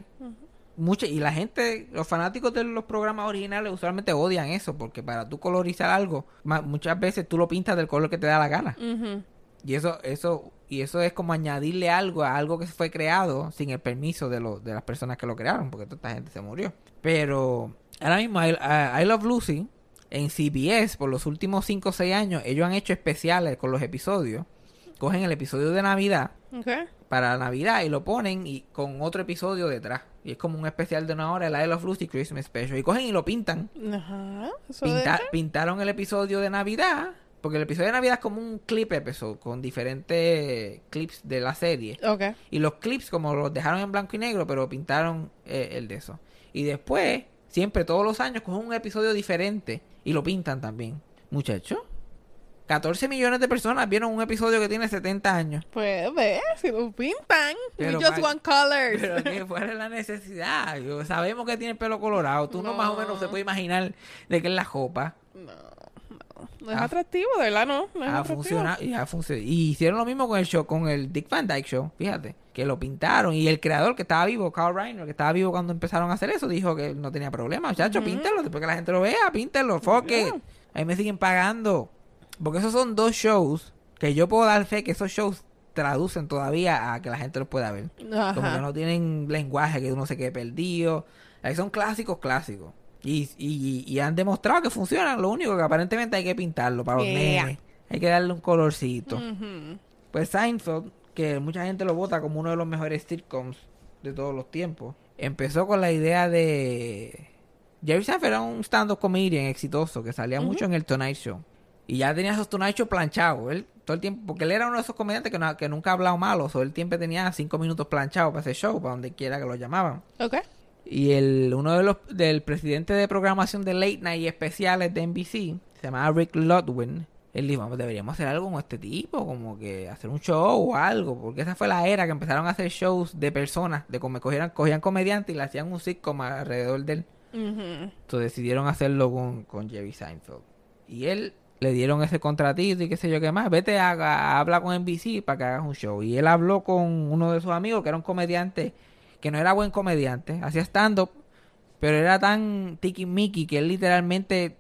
mucha, y la gente, los fanáticos de los programas originales usualmente odian eso, porque para tú colorizar algo, ma- muchas veces tú lo pintas del color que te da la gana. Ujú. Y eso, eso y eso es como añadirle algo a algo que fue creado sin el permiso de, lo- de las personas que lo crearon, porque toda esta gente se murió. Pero ahora mismo I, I- I Love Lucy en CBS por los últimos 5 o 6 años, ellos han hecho especiales con los episodios. Cogen el episodio de Navidad Ok. para Navidad y lo ponen y con otro episodio detrás. Y es como un especial de una hora, el I Love Lucy Christmas Special. Y cogen y lo pintan. Ajá. Pinta- pintaron el episodio de Navidad. Porque el episodio de Navidad es como un clip episode con diferentes clips de la serie. Y los clips como los dejaron en blanco y negro, pero pintaron eh, el de eso. Y después, siempre todos los años, cogen un episodio diferente y lo pintan también. Muchachos, 14 millones de personas vieron un episodio que tiene 70 años. Pues ve, si lo pintan. We just want colors. Pero que fuera la necesidad. Yo- sabemos que tiene el pelo colorado. Tú no. más o menos se puede imaginar de qué es la jopa. No, no. No es atractivo, de verdad, no. No es ha funcionado y ha funcionado. Y hicieron lo mismo con el show, con el Dick Van Dyke Show, fíjate, que lo pintaron. Y el creador que estaba vivo, Carl Reiner, que estaba vivo cuando empezaron a hacer eso, dijo que no tenía problema. Muchachos, píntalo, después que la gente lo vea, píntalo, fuck it. Ahí me siguen pagando. Porque esos son dos shows que yo puedo dar fe que esos shows traducen todavía a que la gente los pueda ver. Ajá. Como que no tienen lenguaje que uno se quede perdido. Ahí son clásicos, clásicos. Y, y, y han demostrado que funcionan. Lo único que aparentemente hay que pintarlo para los Yeah. nenes. Hay que darle un colorcito. Pues Seinfeld, que mucha gente lo vota como uno de los mejores sitcoms de todos los tiempos, empezó con la idea de... Jerry Seinfeld era un stand-up comedian exitoso que salía mucho en el Tonight Show. Y ya tenía esos Show planchados. Él todo el tiempo, porque él era uno de esos comediantes que, no- que nunca ha hablado malo. O él siempre tenía cinco minutos planchados para ese show, para donde quiera que lo llamaban. Ok. Y el uno de los del presidente de programación de Late Night y especiales de NBC, se llamaba Rick Ludwin. Él dijo, "Vamos, deberíamos hacer algo con este tipo, como que hacer un show o algo, porque esa fue la era que empezaron a hacer shows de personas, de como cogían, cogían comediantes y le hacían un sitcom alrededor de él. Entonces decidieron hacerlo con, con Jerry Seinfeld. Y él le dieron ese contratito y qué sé yo qué más. Vete a, a- habla con NBC para que hagas un show. Y él habló con uno de sus amigos que era un comediante que no era buen comediante, hacía stand-up, pero era tan tiki-miki que él literalmente,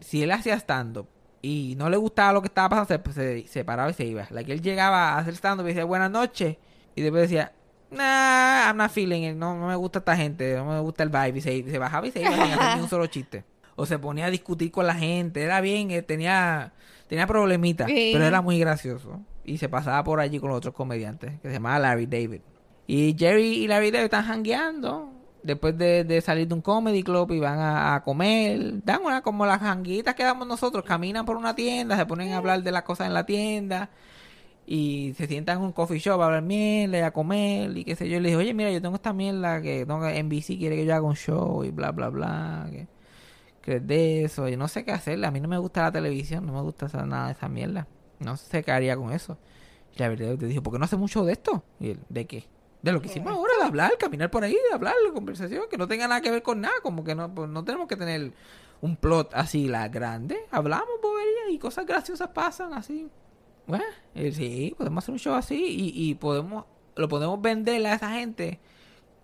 si él hacía stand-up y no le gustaba lo que estaba pasando, se, se, se paraba y se iba. La que él llegaba a hacer stand-up y decía buenas noches y después decía, nah, I'm not feeling no, no me gusta esta gente, no me gusta el vibe y se, bajaba y se iba un solo chiste. O se ponía a discutir con la gente, era bien, eh, tenía, tenía problemitas, Sí. pero era muy gracioso. Y se pasaba por allí con los otros comediantes, que se llamaba Larry David. Y Jerry y Larry David están jangueando después de, de salir de un comedy club y van a, a comer. Dan una como las janguitas que damos nosotros. Caminan por una tienda, se ponen a hablar de las cosas en la tienda. Y se sientan en un coffee shop a hablar mierda y a comer y qué sé yo. Y le dije, oye, mira, yo tengo esta mierda que tengo que- NBC quiere que yo haga un show y bla, bla, bla. Que, que es de eso. Y no sé qué hacerle. A mí no me gusta la televisión, no me gusta esa- nada de esa mierda. No sé qué haría con eso. Y la verdad te dijo, ¿por qué no hace mucho de esto? Y ¿de qué? De lo que hicimos ahora, de hablar, caminar por ahí, de hablar, la conversación, que no tenga nada que ver con nada, como que no, pues, no tenemos que tener un plot así, la grande. Hablamos, bobería, y cosas graciosas pasan así. Bueno, eh, sí, podemos hacer un show así y, y podemos, lo podemos vender a esa gente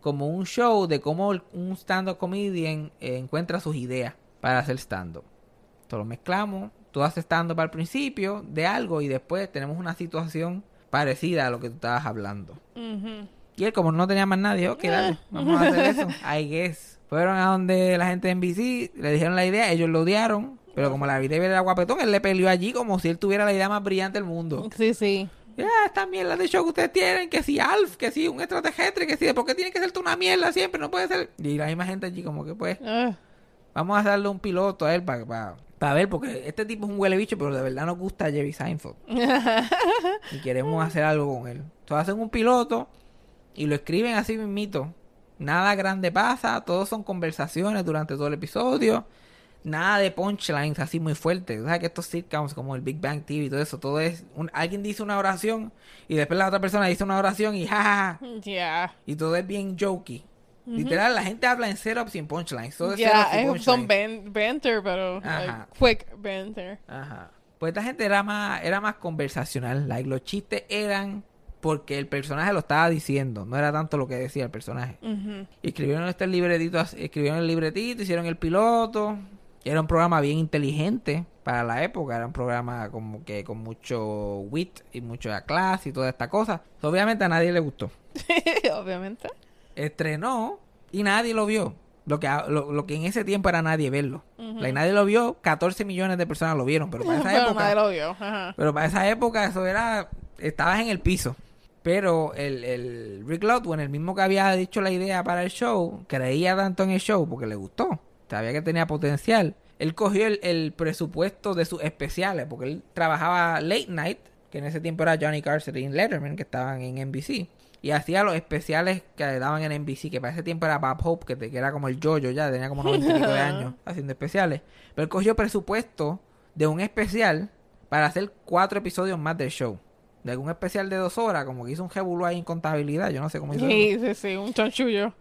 como un show de cómo un stand-up comedian encuentra sus ideas para hacer stand-up. Todo lo mezclamos, tú haces stand-up al principio de algo y después tenemos una situación parecida a lo que tú estabas hablando. Y él, como no tenía más nadie, ok, dale, vamos a hacer eso. I guess. Fueron a donde la gente de NBC, le dijeron la idea, ellos lo odiaron, pero como la vida era guapetón, él le peleó allí como si él tuviera la idea más brillante del mundo. Sí, sí. Ya, esta mierda de show que ustedes tienen, que si Alf, que si un extraterrestre, que si, ¿por qué tiene que ser tú una mierda siempre? No puede ser. Y la misma gente allí como que pues, Ah, vamos a darle un piloto a él para para ver, porque este tipo es un huele bicho, pero de verdad nos gusta Jerry Seinfeld. y queremos hacer algo con él. Entonces hacen un piloto y lo escriben así mismito. Nada grande pasa, todos son conversaciones durante todo el episodio. Nada de punchlines así muy fuertes. O sea que estos sitcoms como el Big Bang TV y todo eso, todo es... un- alguien dice una oración y después la otra persona dice una oración y jajaja. Ya. Y todo es bien jokey. Literal, la gente habla en setup sin punchlines. Todo sin eh, son banter, pero like, quick banter. Ajá. Pues esta gente era más, era más conversacional. Like, los chistes eran porque el personaje lo estaba diciendo. No era tanto lo que decía el personaje. Escribieron este libretito, escribieron el libretito, hicieron el piloto. Era un programa bien inteligente. para la época. Era un programa como que con mucho wit y mucha clase y toda esta cosa. Obviamente a nadie le gustó. Obviamente. Estrenó y nadie lo vio. Lo que, lo, lo que en ese tiempo era nadie verlo. Like, nadie lo vio, 14 millones de personas lo vieron, pero para esa Pero época... nadie lo vio. Ajá. Pero para esa época eso era... Estabas en el piso. Pero el, el Rick Lotwin, el mismo que había dicho la idea para el show, creía tanto en el show porque le gustó. Sabía que tenía potencial. Él cogió el, el presupuesto de sus especiales porque él trabajaba late night, que en ese tiempo era Johnny Carson y Letterman, que estaban en NBC. Y hacía los especiales que le daban en NBC, que para ese tiempo era Bob Hope, que, te- que era como el Jojo ya, tenía como 90 y pico de años haciendo especiales. Pero él cogió presupuesto de un especial para hacer cuatro episodios más del show. De algún especial de dos horas, como que hizo un jebulú ahí en contabilidad, yo no sé cómo hizo eso. Sí, sí, sí, un chanchullo.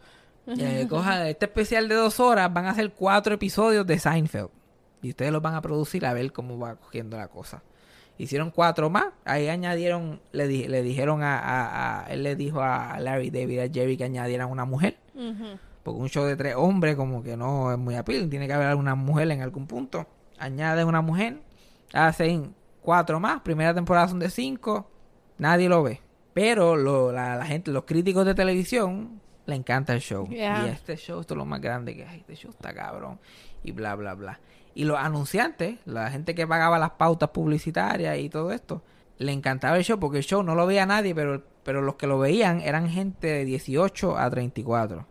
Eh, coja este especial de dos horas, van a hacer cuatro episodios de Seinfeld. Y ustedes los van a producir a ver cómo va cogiendo la cosa. Hicieron cuatro más. Ahí añadieron, le, di- le dijeron a, a- a- Él le dijo a Larry David, a Jerry que añadieran una mujer. Porque un show de tres hombres como que no es muy appealing. Tiene que haber alguna mujer en algún punto. Añaden una mujer. Hacen cuatro más. Primera temporada son de cinco. Nadie lo ve. Pero lo- la, la gente, los críticos de televisión, le encanta el show. Yeah. Y este show esto es lo más grande que hay. Este show está cabrón. Y bla, bla, bla. Y los anunciantes, la gente que pagaba las pautas publicitarias y todo esto, le encantaba el show porque el show no lo veía nadie, pero, pero los que lo veían eran gente de 18 a 34.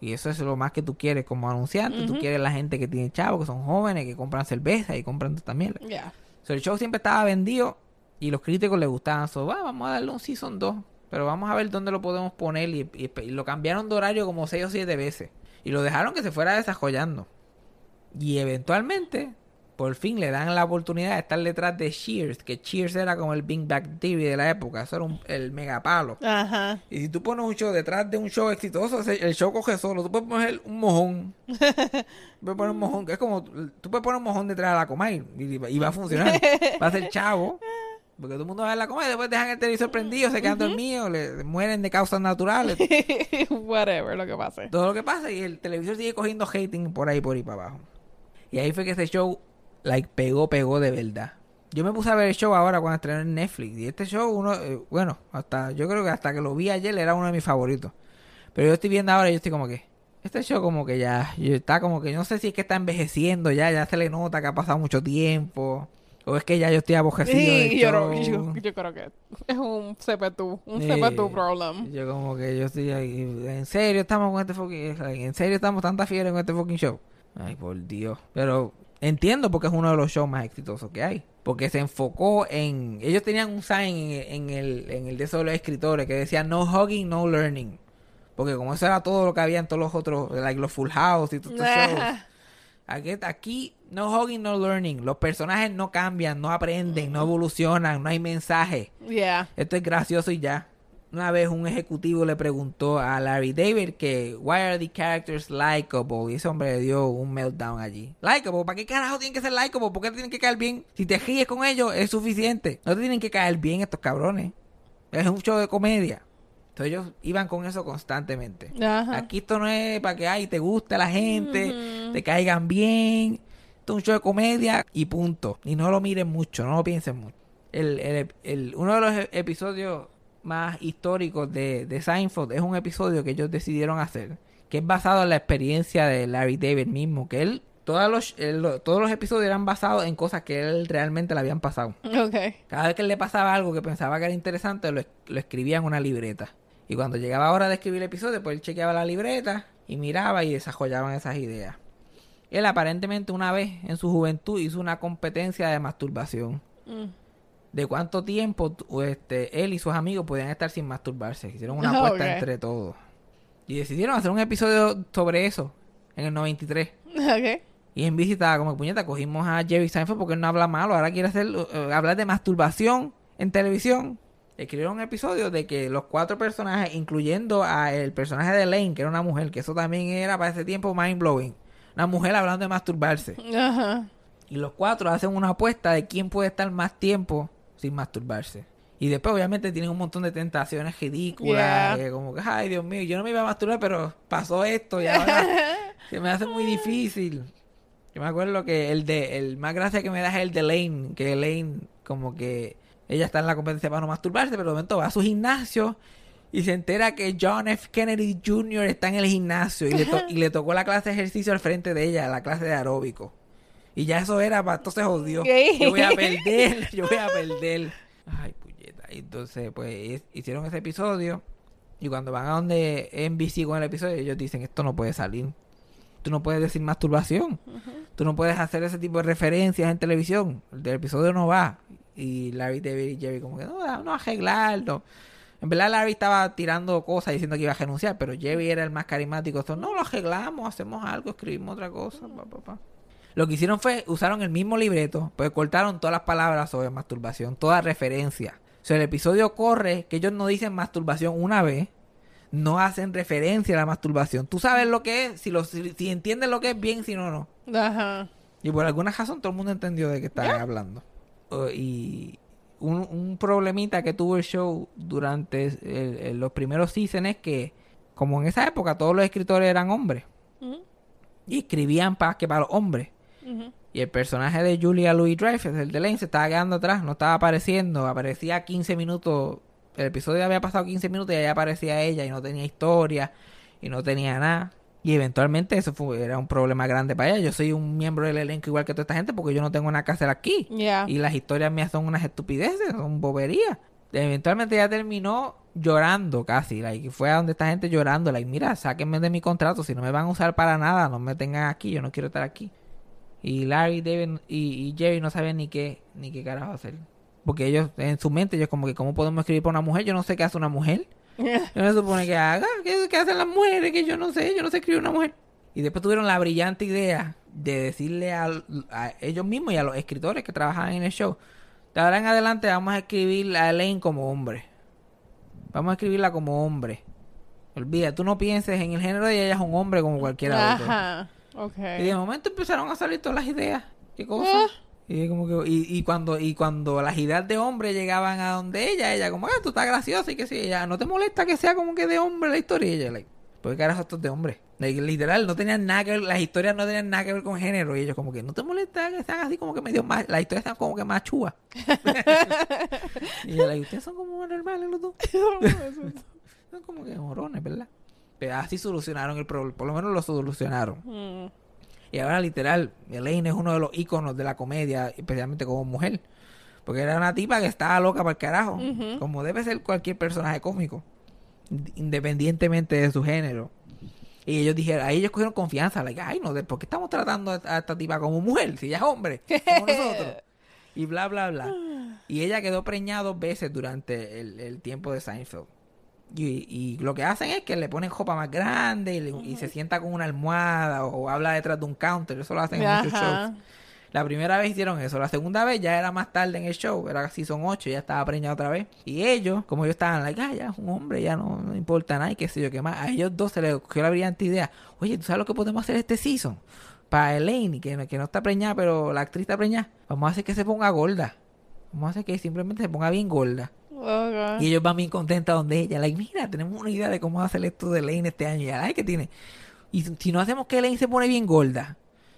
Y eso es lo más que tú quieres como anunciante. Tú quieres la gente que tiene chavos, que son jóvenes, que compran cerveza y compran también. Ya. So, el show siempre estaba vendido y los críticos les gustaban. So, "Va, vamos a darle un season 2. Pero vamos a ver dónde lo podemos poner. Y, y- y lo cambiaron de horario como 6 o 7 veces. Y lo dejaron que se fuera desarrollando. Y eventualmente, por fin le dan la oportunidad de estar detrás de Cheers. Que Cheers era como el Big Bang Theory de la época. Eso era un- el megapalo. Ajá. Y si tú pones un show detrás de un show exitoso, el show coge solo. Tú puedes poner un mojón. puedes poner un mojón, que es como. Tú puedes poner un mojón detrás de la Comay y, y va a funcionar. va a ser chavo. Porque todo el mundo va a ver la Comay y después dejan el televisor prendido, se quedan dormidos, le mueren de causas naturales. Whatever lo que pase. todo lo que pasa y el televisor sigue cogiendo hating por ahí, por ahí para abajo. Y ahí fue que ese show, like, pegó, pegó de verdad. Yo me puse a ver el show ahora cuando estrenó en Netflix. Y este show, uno, eh, bueno, hasta, yo creo que hasta que lo vi ayer era uno de mis favoritos. Pero yo estoy viendo ahora y yo estoy como que, este show como que ya, yo- está como que, no sé si es que está envejeciendo ya, ya se le nota que ha pasado mucho tiempo. O es que ya yo estoy abojecido Sí, yo, yo, yo creo que es un CP2, un Sí. CP2 problem. Yo como que yo estoy ahí, en serio estamos con este fucking, en serio estamos tanta fiebre con este fucking show. Ay, por Dios. Pero entiendo porque es uno de los shows más exitosos que hay. Porque se enfocó en, ellos tenían un sign en, en el, en el de esos de los escritores que decía no hugging, no learning. Porque como eso era todo lo que había en todos los otros, like los Full House y todos estos shows. Aquí, aquí, no hugging, no learning. Los personajes no cambian, no aprenden, no evolucionan, no hay mensaje. Yeah. Esto es gracioso y ya. Una vez un ejecutivo le preguntó a Larry David que why are the characters likable y ese hombre le dio un meltdown allí. Likable, ¿para qué carajo tienen que ser likable? ¿Por qué te tienen que caer bien? Si te ríes con ellos es suficiente. No te tienen que caer bien estos cabrones. Es un show de comedia. Entonces ellos iban con eso constantemente. Ajá. Aquí esto no es para que ay, te guste la gente, te caigan bien. Esto es un show de comedia y punto. Y no lo miren mucho, no lo piensen mucho. El, el- el- uno de los e- episodios más históricos de, de Seinfeld es un episodio que ellos decidieron hacer, que es basado en la experiencia de Larry David mismo, que él, todos los, todos los episodios eran basados en cosas que él realmente le habían pasado. Cada vez que él le pasaba algo que pensaba que era interesante, lo, lo escribía en una libreta. Y cuando llegaba hora de escribir el episodio, pues él chequeaba la libreta y miraba y desarrollaban esas ideas. Él aparentemente una vez en su juventud hizo una competencia de masturbación. Mm. De cuánto tiempo este, él y sus amigos podían estar sin masturbarse. Hicieron una apuesta entre todos. Y decidieron hacer un episodio sobre eso en el 93. Ok. Y en visita, como puñeta, cogimos a Jerry Seinfeld porque él no habla malo. Ahora quiere hacer eh, hablar de masturbación en televisión. Escribieron un episodio de que los cuatro personajes, incluyendo a el personaje de Lane, que era una mujer, que eso también era para ese tiempo mind blowing. Una mujer hablando de masturbarse. Ajá. Y los cuatro hacen una apuesta de quién puede estar más tiempo sin masturbarse. Y después, obviamente, tienen un montón de tentaciones ridículas. Yeah. eh, como que, ay, Dios mío, yo no me iba a masturbar, pero pasó esto y ahora se me hace muy difícil. Yo me acuerdo que el de el más gracia que me da es el de Lane, que Lane como que ella está en la competencia para no masturbarse, pero de momento va a su gimnasio y se entera que John F. Kennedy Jr. está en el gimnasio y le, y le tocó la clase de ejercicio al frente de ella, la clase de aeróbico. Y ya eso era, para entonces jodió. ¿Qué? Yo voy a perder, yo voy a perder. Ay, puñeta. Entonces, pues es- hicieron ese episodio. Y cuando van a donde NBC con el episodio, ellos dicen: Esto no puede salir. Tú no puedes decir masturbación. Tú no puedes hacer ese tipo de referencias en televisión. El del episodio no va. Y Larry, David y Jerry, como que no, no arreglarlo. En verdad, Larry estaba tirando cosas diciendo que iba a renunciar, pero Jerry era el más carismático. Entonces, no lo arreglamos, hacemos algo, escribimos otra cosa. pa, pa, pa". Lo que hicieron fue, usaron el mismo libreto, pues cortaron todas las palabras sobre masturbación, toda referencia. O sea, el episodio corre que ellos no dicen masturbación una vez, no hacen referencia a la masturbación. Tú sabes lo que es, si, lo, si, si entiendes lo que es bien, si no, no. Ajá. Y por alguna razón todo el mundo entendió de qué estaban hablando. Uh, y un, un problemita que tuvo el show durante el- el- los primeros seasons es que, como en esa época todos los escritores eran hombres, y escribían para que para los hombres. Y el personaje de Julia Louis Dreyfus, el de Lane, se estaba quedando atrás, no estaba apareciendo, aparecía 15 minutos, el episodio había pasado 15 minutos y ahí aparecía ella y no tenía historia y no tenía nada. Y eventualmente eso fue, era un problema grande para ella. Yo soy un miembro del elenco igual que toda esta gente porque yo no tengo nada que hacer aquí. Ya. Y las historias mías son unas estupideces, son boberías. Eventualmente ella terminó llorando casi. Like, fue a donde esta gente llorando. Like, mira, sáquenme de mi contrato. Si no me van a usar para nada, no me tengan aquí. Yo no quiero estar aquí. Y Larry, David y, y Jerry no saben ni qué, ni qué carajo hacer. Porque ellos, en su mente, ellos como que, ¿cómo podemos escribir para una mujer? Yo no sé qué hace una mujer. Yo no se supone que haga. ¿Qué, qué hacen las mujeres? Que yo no sé. Yo no sé escribir una mujer. Y después tuvieron la brillante idea de decirle a, ellos mismos y a los escritores que trabajaban en el show. De ahora en adelante vamos a escribir a Elaine como hombre. Vamos a escribirla como hombre. Olvida, tú no pienses en el género de ella es un hombre como cualquiera otro. Y de momento empezaron a salir todas las ideas. ¿Qué cosa? Ah. Y, como que, y, y cuando y cuando las ideas de hombre llegaban a donde ella, ella como, ah, tú estás graciosa y que sí, ella, ¿no te molesta que sea como que de hombre la historia? Y ella, like, ¿por qué carajo esto es de hombre? Like, literal, no tenían nada que ver, las historias no tenían nada que ver con género. Y ellos como que, ¿no te molesta que sean así como que medio más, las historias están como que más chua? y ella, like, ustedes son como normales los dos. son como que morones, ¿verdad? Pero así solucionaron el problema, por lo menos lo solucionaron. Mm. Y ahora literal, Elaine es uno de los íconos de la comedia, especialmente como mujer. Porque era una tipa que estaba loca para el carajo. Como debe ser cualquier personaje cómico. ind- Independientemente de su género. Y ellos dijeron, ahí ellos cogieron confianza. Like, ay, no, ¿de ¿por qué estamos tratando a a esta tipa como mujer? Si ella es hombre, como nosotros. Y bla, bla, bla. Y ella quedó preñada dos veces durante el, el tiempo de Seinfeld. Y, y lo que hacen es que le ponen ropa más grande y, le- y se sienta con una almohada o, habla detrás de un counter. Eso lo hacen en muchos shows. La primera vez hicieron eso. La segunda vez ya era más tarde en el show. Era casi son ocho. Ya estaba preñada otra vez. Y ellos, como ellos estaban, like, ah, ya es un hombre, ya no, no importa nada y qué sé yo qué más. A ellos dos se les ocurrió la brillante idea. Oye, ¿tú sabes lo que podemos hacer este season? Para Elaine, que, que no está preñada, pero la actriz está preñada. Vamos a hacer que se ponga gorda. Vamos a hacer que simplemente se ponga bien gorda. Y ellos van bien contentos donde ella. Like, mira, tenemos una idea de cómo hacer esto de Elaine este año. Y ay, que tiene. Y si no hacemos que Elaine se pone bien gorda.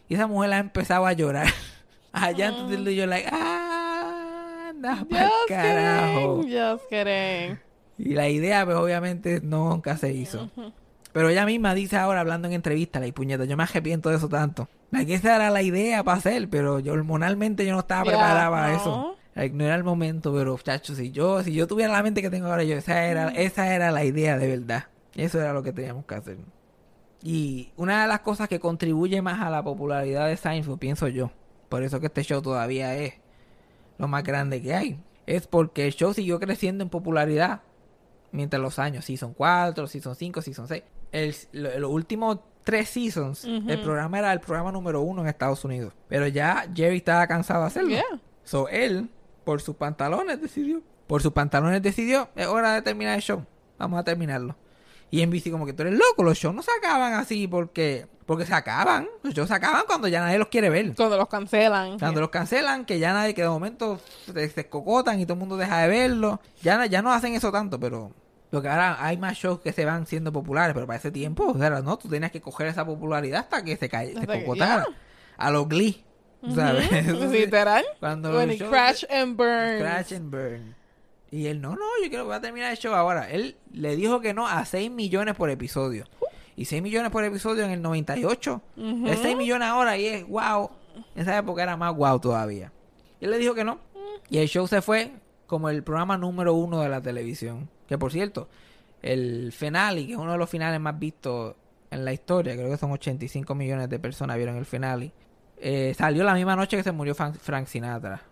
Y esa mujer ha empezado a llorar. Allá entonces yo, like, ah, anda pa'l carajo. Just kidding. Y la idea, pues obviamente nunca se hizo. Pero ella misma dice ahora, hablando en entrevista, la puñeta, yo me arrepiento de eso tanto. Like, esa era la idea para hacer, pero yo hormonalmente yo no estaba Ya, preparada para no. eso. Like, no era el momento, pero chacho, si yo, si yo tuviera la mente que tengo ahora, yo, esa era, esa era la idea de verdad. Eso era lo que teníamos que hacer. Y una de las cosas que contribuye más a la popularidad de Seinfeld, pienso yo, por eso que este show todavía es lo más grande que hay, es porque el show siguió creciendo en popularidad mientras los años, Season 4, Season 5, Season 6. El, lo- los últimos tres seasons, el programa era el programa número uno en Estados Unidos. Pero ya Jerry estaba cansado de hacerlo. Yeah. So él, por sus pantalones, decidió. Por sus pantalones decidió, es hora de terminar el show. Vamos a terminarlo. Y NBC como que tú eres loco, los shows no se acaban así porque porque se acaban. Los shows se acaban cuando ya nadie los quiere ver. Cuando los cancelan. Cuando los cancelan, que ya nadie, que de momento se, se escocotan y todo el mundo deja de verlo. Ya, no- ya no hacen eso tanto, pero... Porque ahora hay más shows que se van siendo populares, pero para ese tiempo, o sea, no, tú tenías que coger esa popularidad hasta que se, cae, se que- escocotara. a los Glee. ¿Sabes? Literal. Cuando show- crash and burn. Crash and Burn. Y él, no, no, yo quiero voy a terminar el show ahora. Él le dijo que no a 6 millones por episodio. Y 6 millones por episodio en el 98. Es 6 millones ahora y es wow. En esa época era más wow todavía. Y él le dijo que no. Y el show se fue como el programa número uno de la televisión. Que por cierto, el finale, que es uno de los finales más vistos en la historia, creo que son 85 millones de personas vieron el finale, eh, salió la misma noche que se murió Frank Sinatra.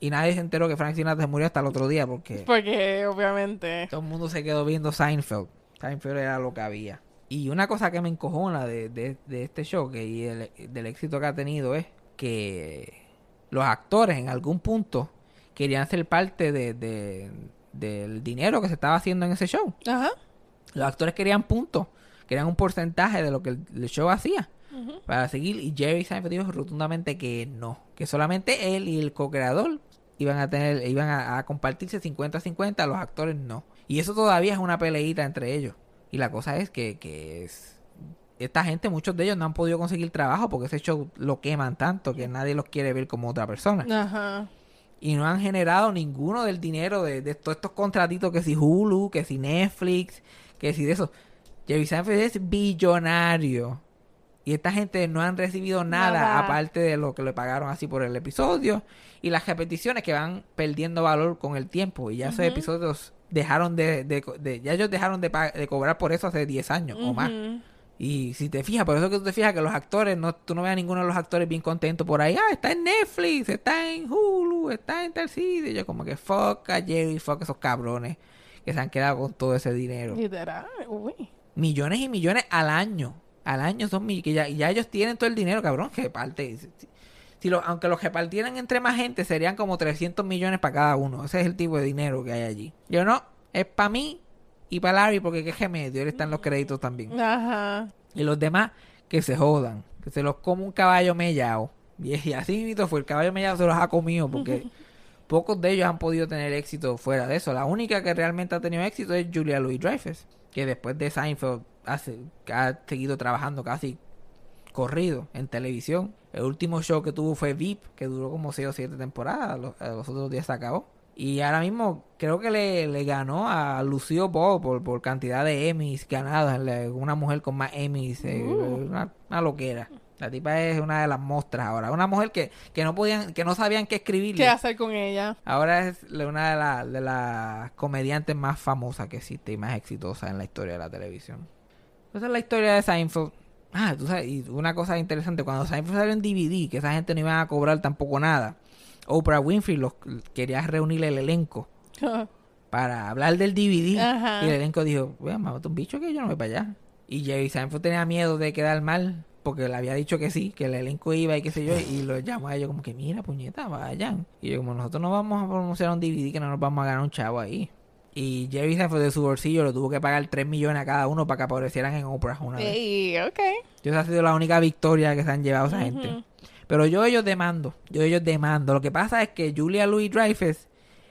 Y nadie se enteró que Frank Sinatra se murió hasta el otro día porque Porque obviamente. todo el mundo se quedó viendo Seinfeld. Seinfeld era lo que había. Y una cosa que me encojona de, de- de este show que, y el- del éxito que ha tenido es que los actores en algún punto querían ser parte de, de- del dinero que se estaba haciendo en ese show. Ajá. Los actores querían puntos, querían un porcentaje de lo que el, el show hacía para seguir. Y Jerry Seinfeld dijo rotundamente que no, que solamente él y el co-creador iban a tener, iban a, a compartirse 50-50, los actores no. Y eso todavía es una peleita entre ellos. Y la cosa es que, que es, esta gente, muchos de ellos no han podido conseguir trabajo porque ese show lo queman tanto que nadie los quiere ver como otra persona Ajá. y no han generado ninguno del dinero de, de todos estos contratitos que si Hulu, que si Netflix, que si de eso. Jerry Seinfeld es billonario. Y esta gente no han recibido nada, Nada. aparte de lo que le pagaron así por el episodio. Y las repeticiones que van perdiendo valor con el tiempo. Y ya esos episodios dejaron de, de- de- Ya ellos dejaron de, cobrar por eso hace 10 años o más. Y si te fijas, por eso que tú te fijas que los actores, no, tú no ves a ninguno de los actores bien contentos por ahí. Ah, está en Netflix, está en Hulu, está en tal sitio. Y yo como que fuck a Jerry, fuck a esos cabrones que se han quedado con todo ese dinero. Literal. Uy. Millones y millones al año. Al año son mil, que ya, ya ellos tienen todo el dinero, cabrón, que parte. Si, si lo, aunque los repartieran entre más gente, serían como 300 millones para cada uno. Ese es el tipo de dinero que hay allí. Yo no, es para mí y para Larry, porque que remedio, él está en los créditos también. Ajá. Y los demás que se jodan, que se los come un caballo mellado. Y, y así mismo fue, el caballo mellado se los ha comido porque pocos de ellos han podido tener éxito fuera de eso. La única que realmente ha tenido éxito es Julia Louis Dreyfus, que después de Seinfeld hace, que ha seguido trabajando casi corrido en televisión. El último show que tuvo fue VIP, que duró como 6 o 7 temporadas. Los, eh, los otros días se acabó. Y ahora mismo creo que le, le ganó a Lucio Ball por, por cantidad de Emmys ganados. Una mujer con más Emmys. eh, una, una loquera. La tipa es una de las mostras ahora. Una mujer que, que no podían, que no sabían qué escribir. ¿Qué hacer con ella? Ahora es una de, la- de las comediantes más famosas que existe y más exitosa en la historia de la televisión. Esa es la historia de Seinfeld. Ah, tú sabes, y una cosa interesante, cuando Seinfeld salió en DVD, que esa gente no iba a cobrar tampoco nada, Oprah Winfrey los, quería reunir el elenco para hablar del DVD. Ajá. Y el elenco dijo, mamá, un bicho que yo no voy para allá. Y Jerry Seinfeld tenía miedo de quedar mal porque le había dicho que sí, que el elenco iba y qué sé yo. Y lo llamó a ellos como que, mira, puñeta, vayan. Y yo como, nosotros no vamos a promocionar un DVD que no nos vamos a ganar un chavo ahí. Y Jerry Seinfeld de su bolsillo lo tuvo que pagar 3 millones a cada uno para que aparecieran en Oprah una vez. Ey, ok. Y esa ha sido la única victoria que se han llevado esa gente. Pero yo ellos demando, yo ellos demando. Lo que pasa es que Julia Louis Dreyfus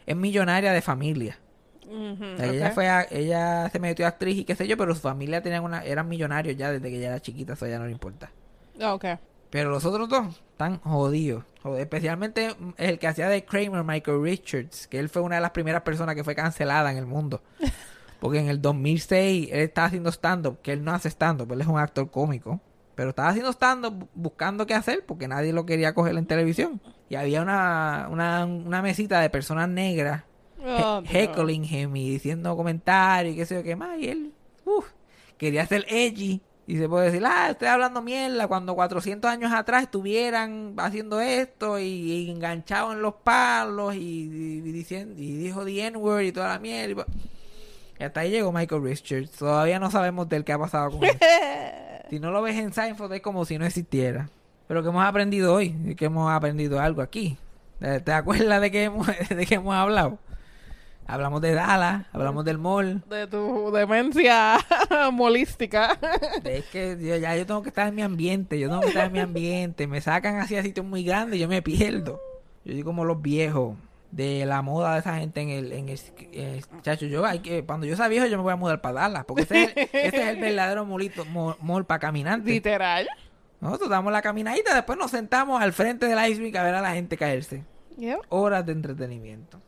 es millonaria de familia. Ujú, O sea, Ella fue a- ella se metió a actriz y qué sé yo, pero su familia tenían una, eran millonarios ya desde que ella era chiquita, eso ya no le importa. Ok. Pero los otros dos están jodidos. Joder, especialmente el que hacía de Kramer, Michael Richards, que él fue una de las primeras personas que fue cancelada en el mundo. Porque en el 2006 él estaba haciendo stand-up, que él no hace stand-up, él es un actor cómico. Pero estaba haciendo stand-up bu- buscando qué hacer porque nadie lo quería coger en televisión. Y había una, una, una mesita de personas negras Oh, he- heckling him y diciendo comentarios y qué sé yo qué más. Y él, uff, quería ser edgy. Y se puede decir, ah, estoy hablando mierda cuando 400 años atrás estuvieran haciendo esto y, y enganchados en los palos y, y diciendo, y dijo the N-word y toda la mierda. Y hasta ahí llegó Michael Richards. Todavía no sabemos del que ha pasado con él. si no lo ves en Seinfeld es como si no existiera. Pero que hemos aprendido hoy, que hemos aprendido algo aquí. ¿Te te acuerdas de que hemos, de que hemos hablado? Hablamos de Dallas, hablamos del mall. De tu demencia molística. Es que yo, ya yo tengo que estar en mi ambiente, yo tengo que estar en mi ambiente. Me sacan así a sitios muy grandes y yo me pierdo. Yo soy como los viejos de la moda de esa gente en el, en el, el- chacho. Yo hay que, cuando yo sea viejo yo me voy a mudar para Dallas, porque ese es, el- es el verdadero molito, mo- mall para caminantes. Literal. Nosotros damos la caminadita, después nos sentamos al frente del ice rink a ver a la gente caerse. Yep. Horas de entretenimiento.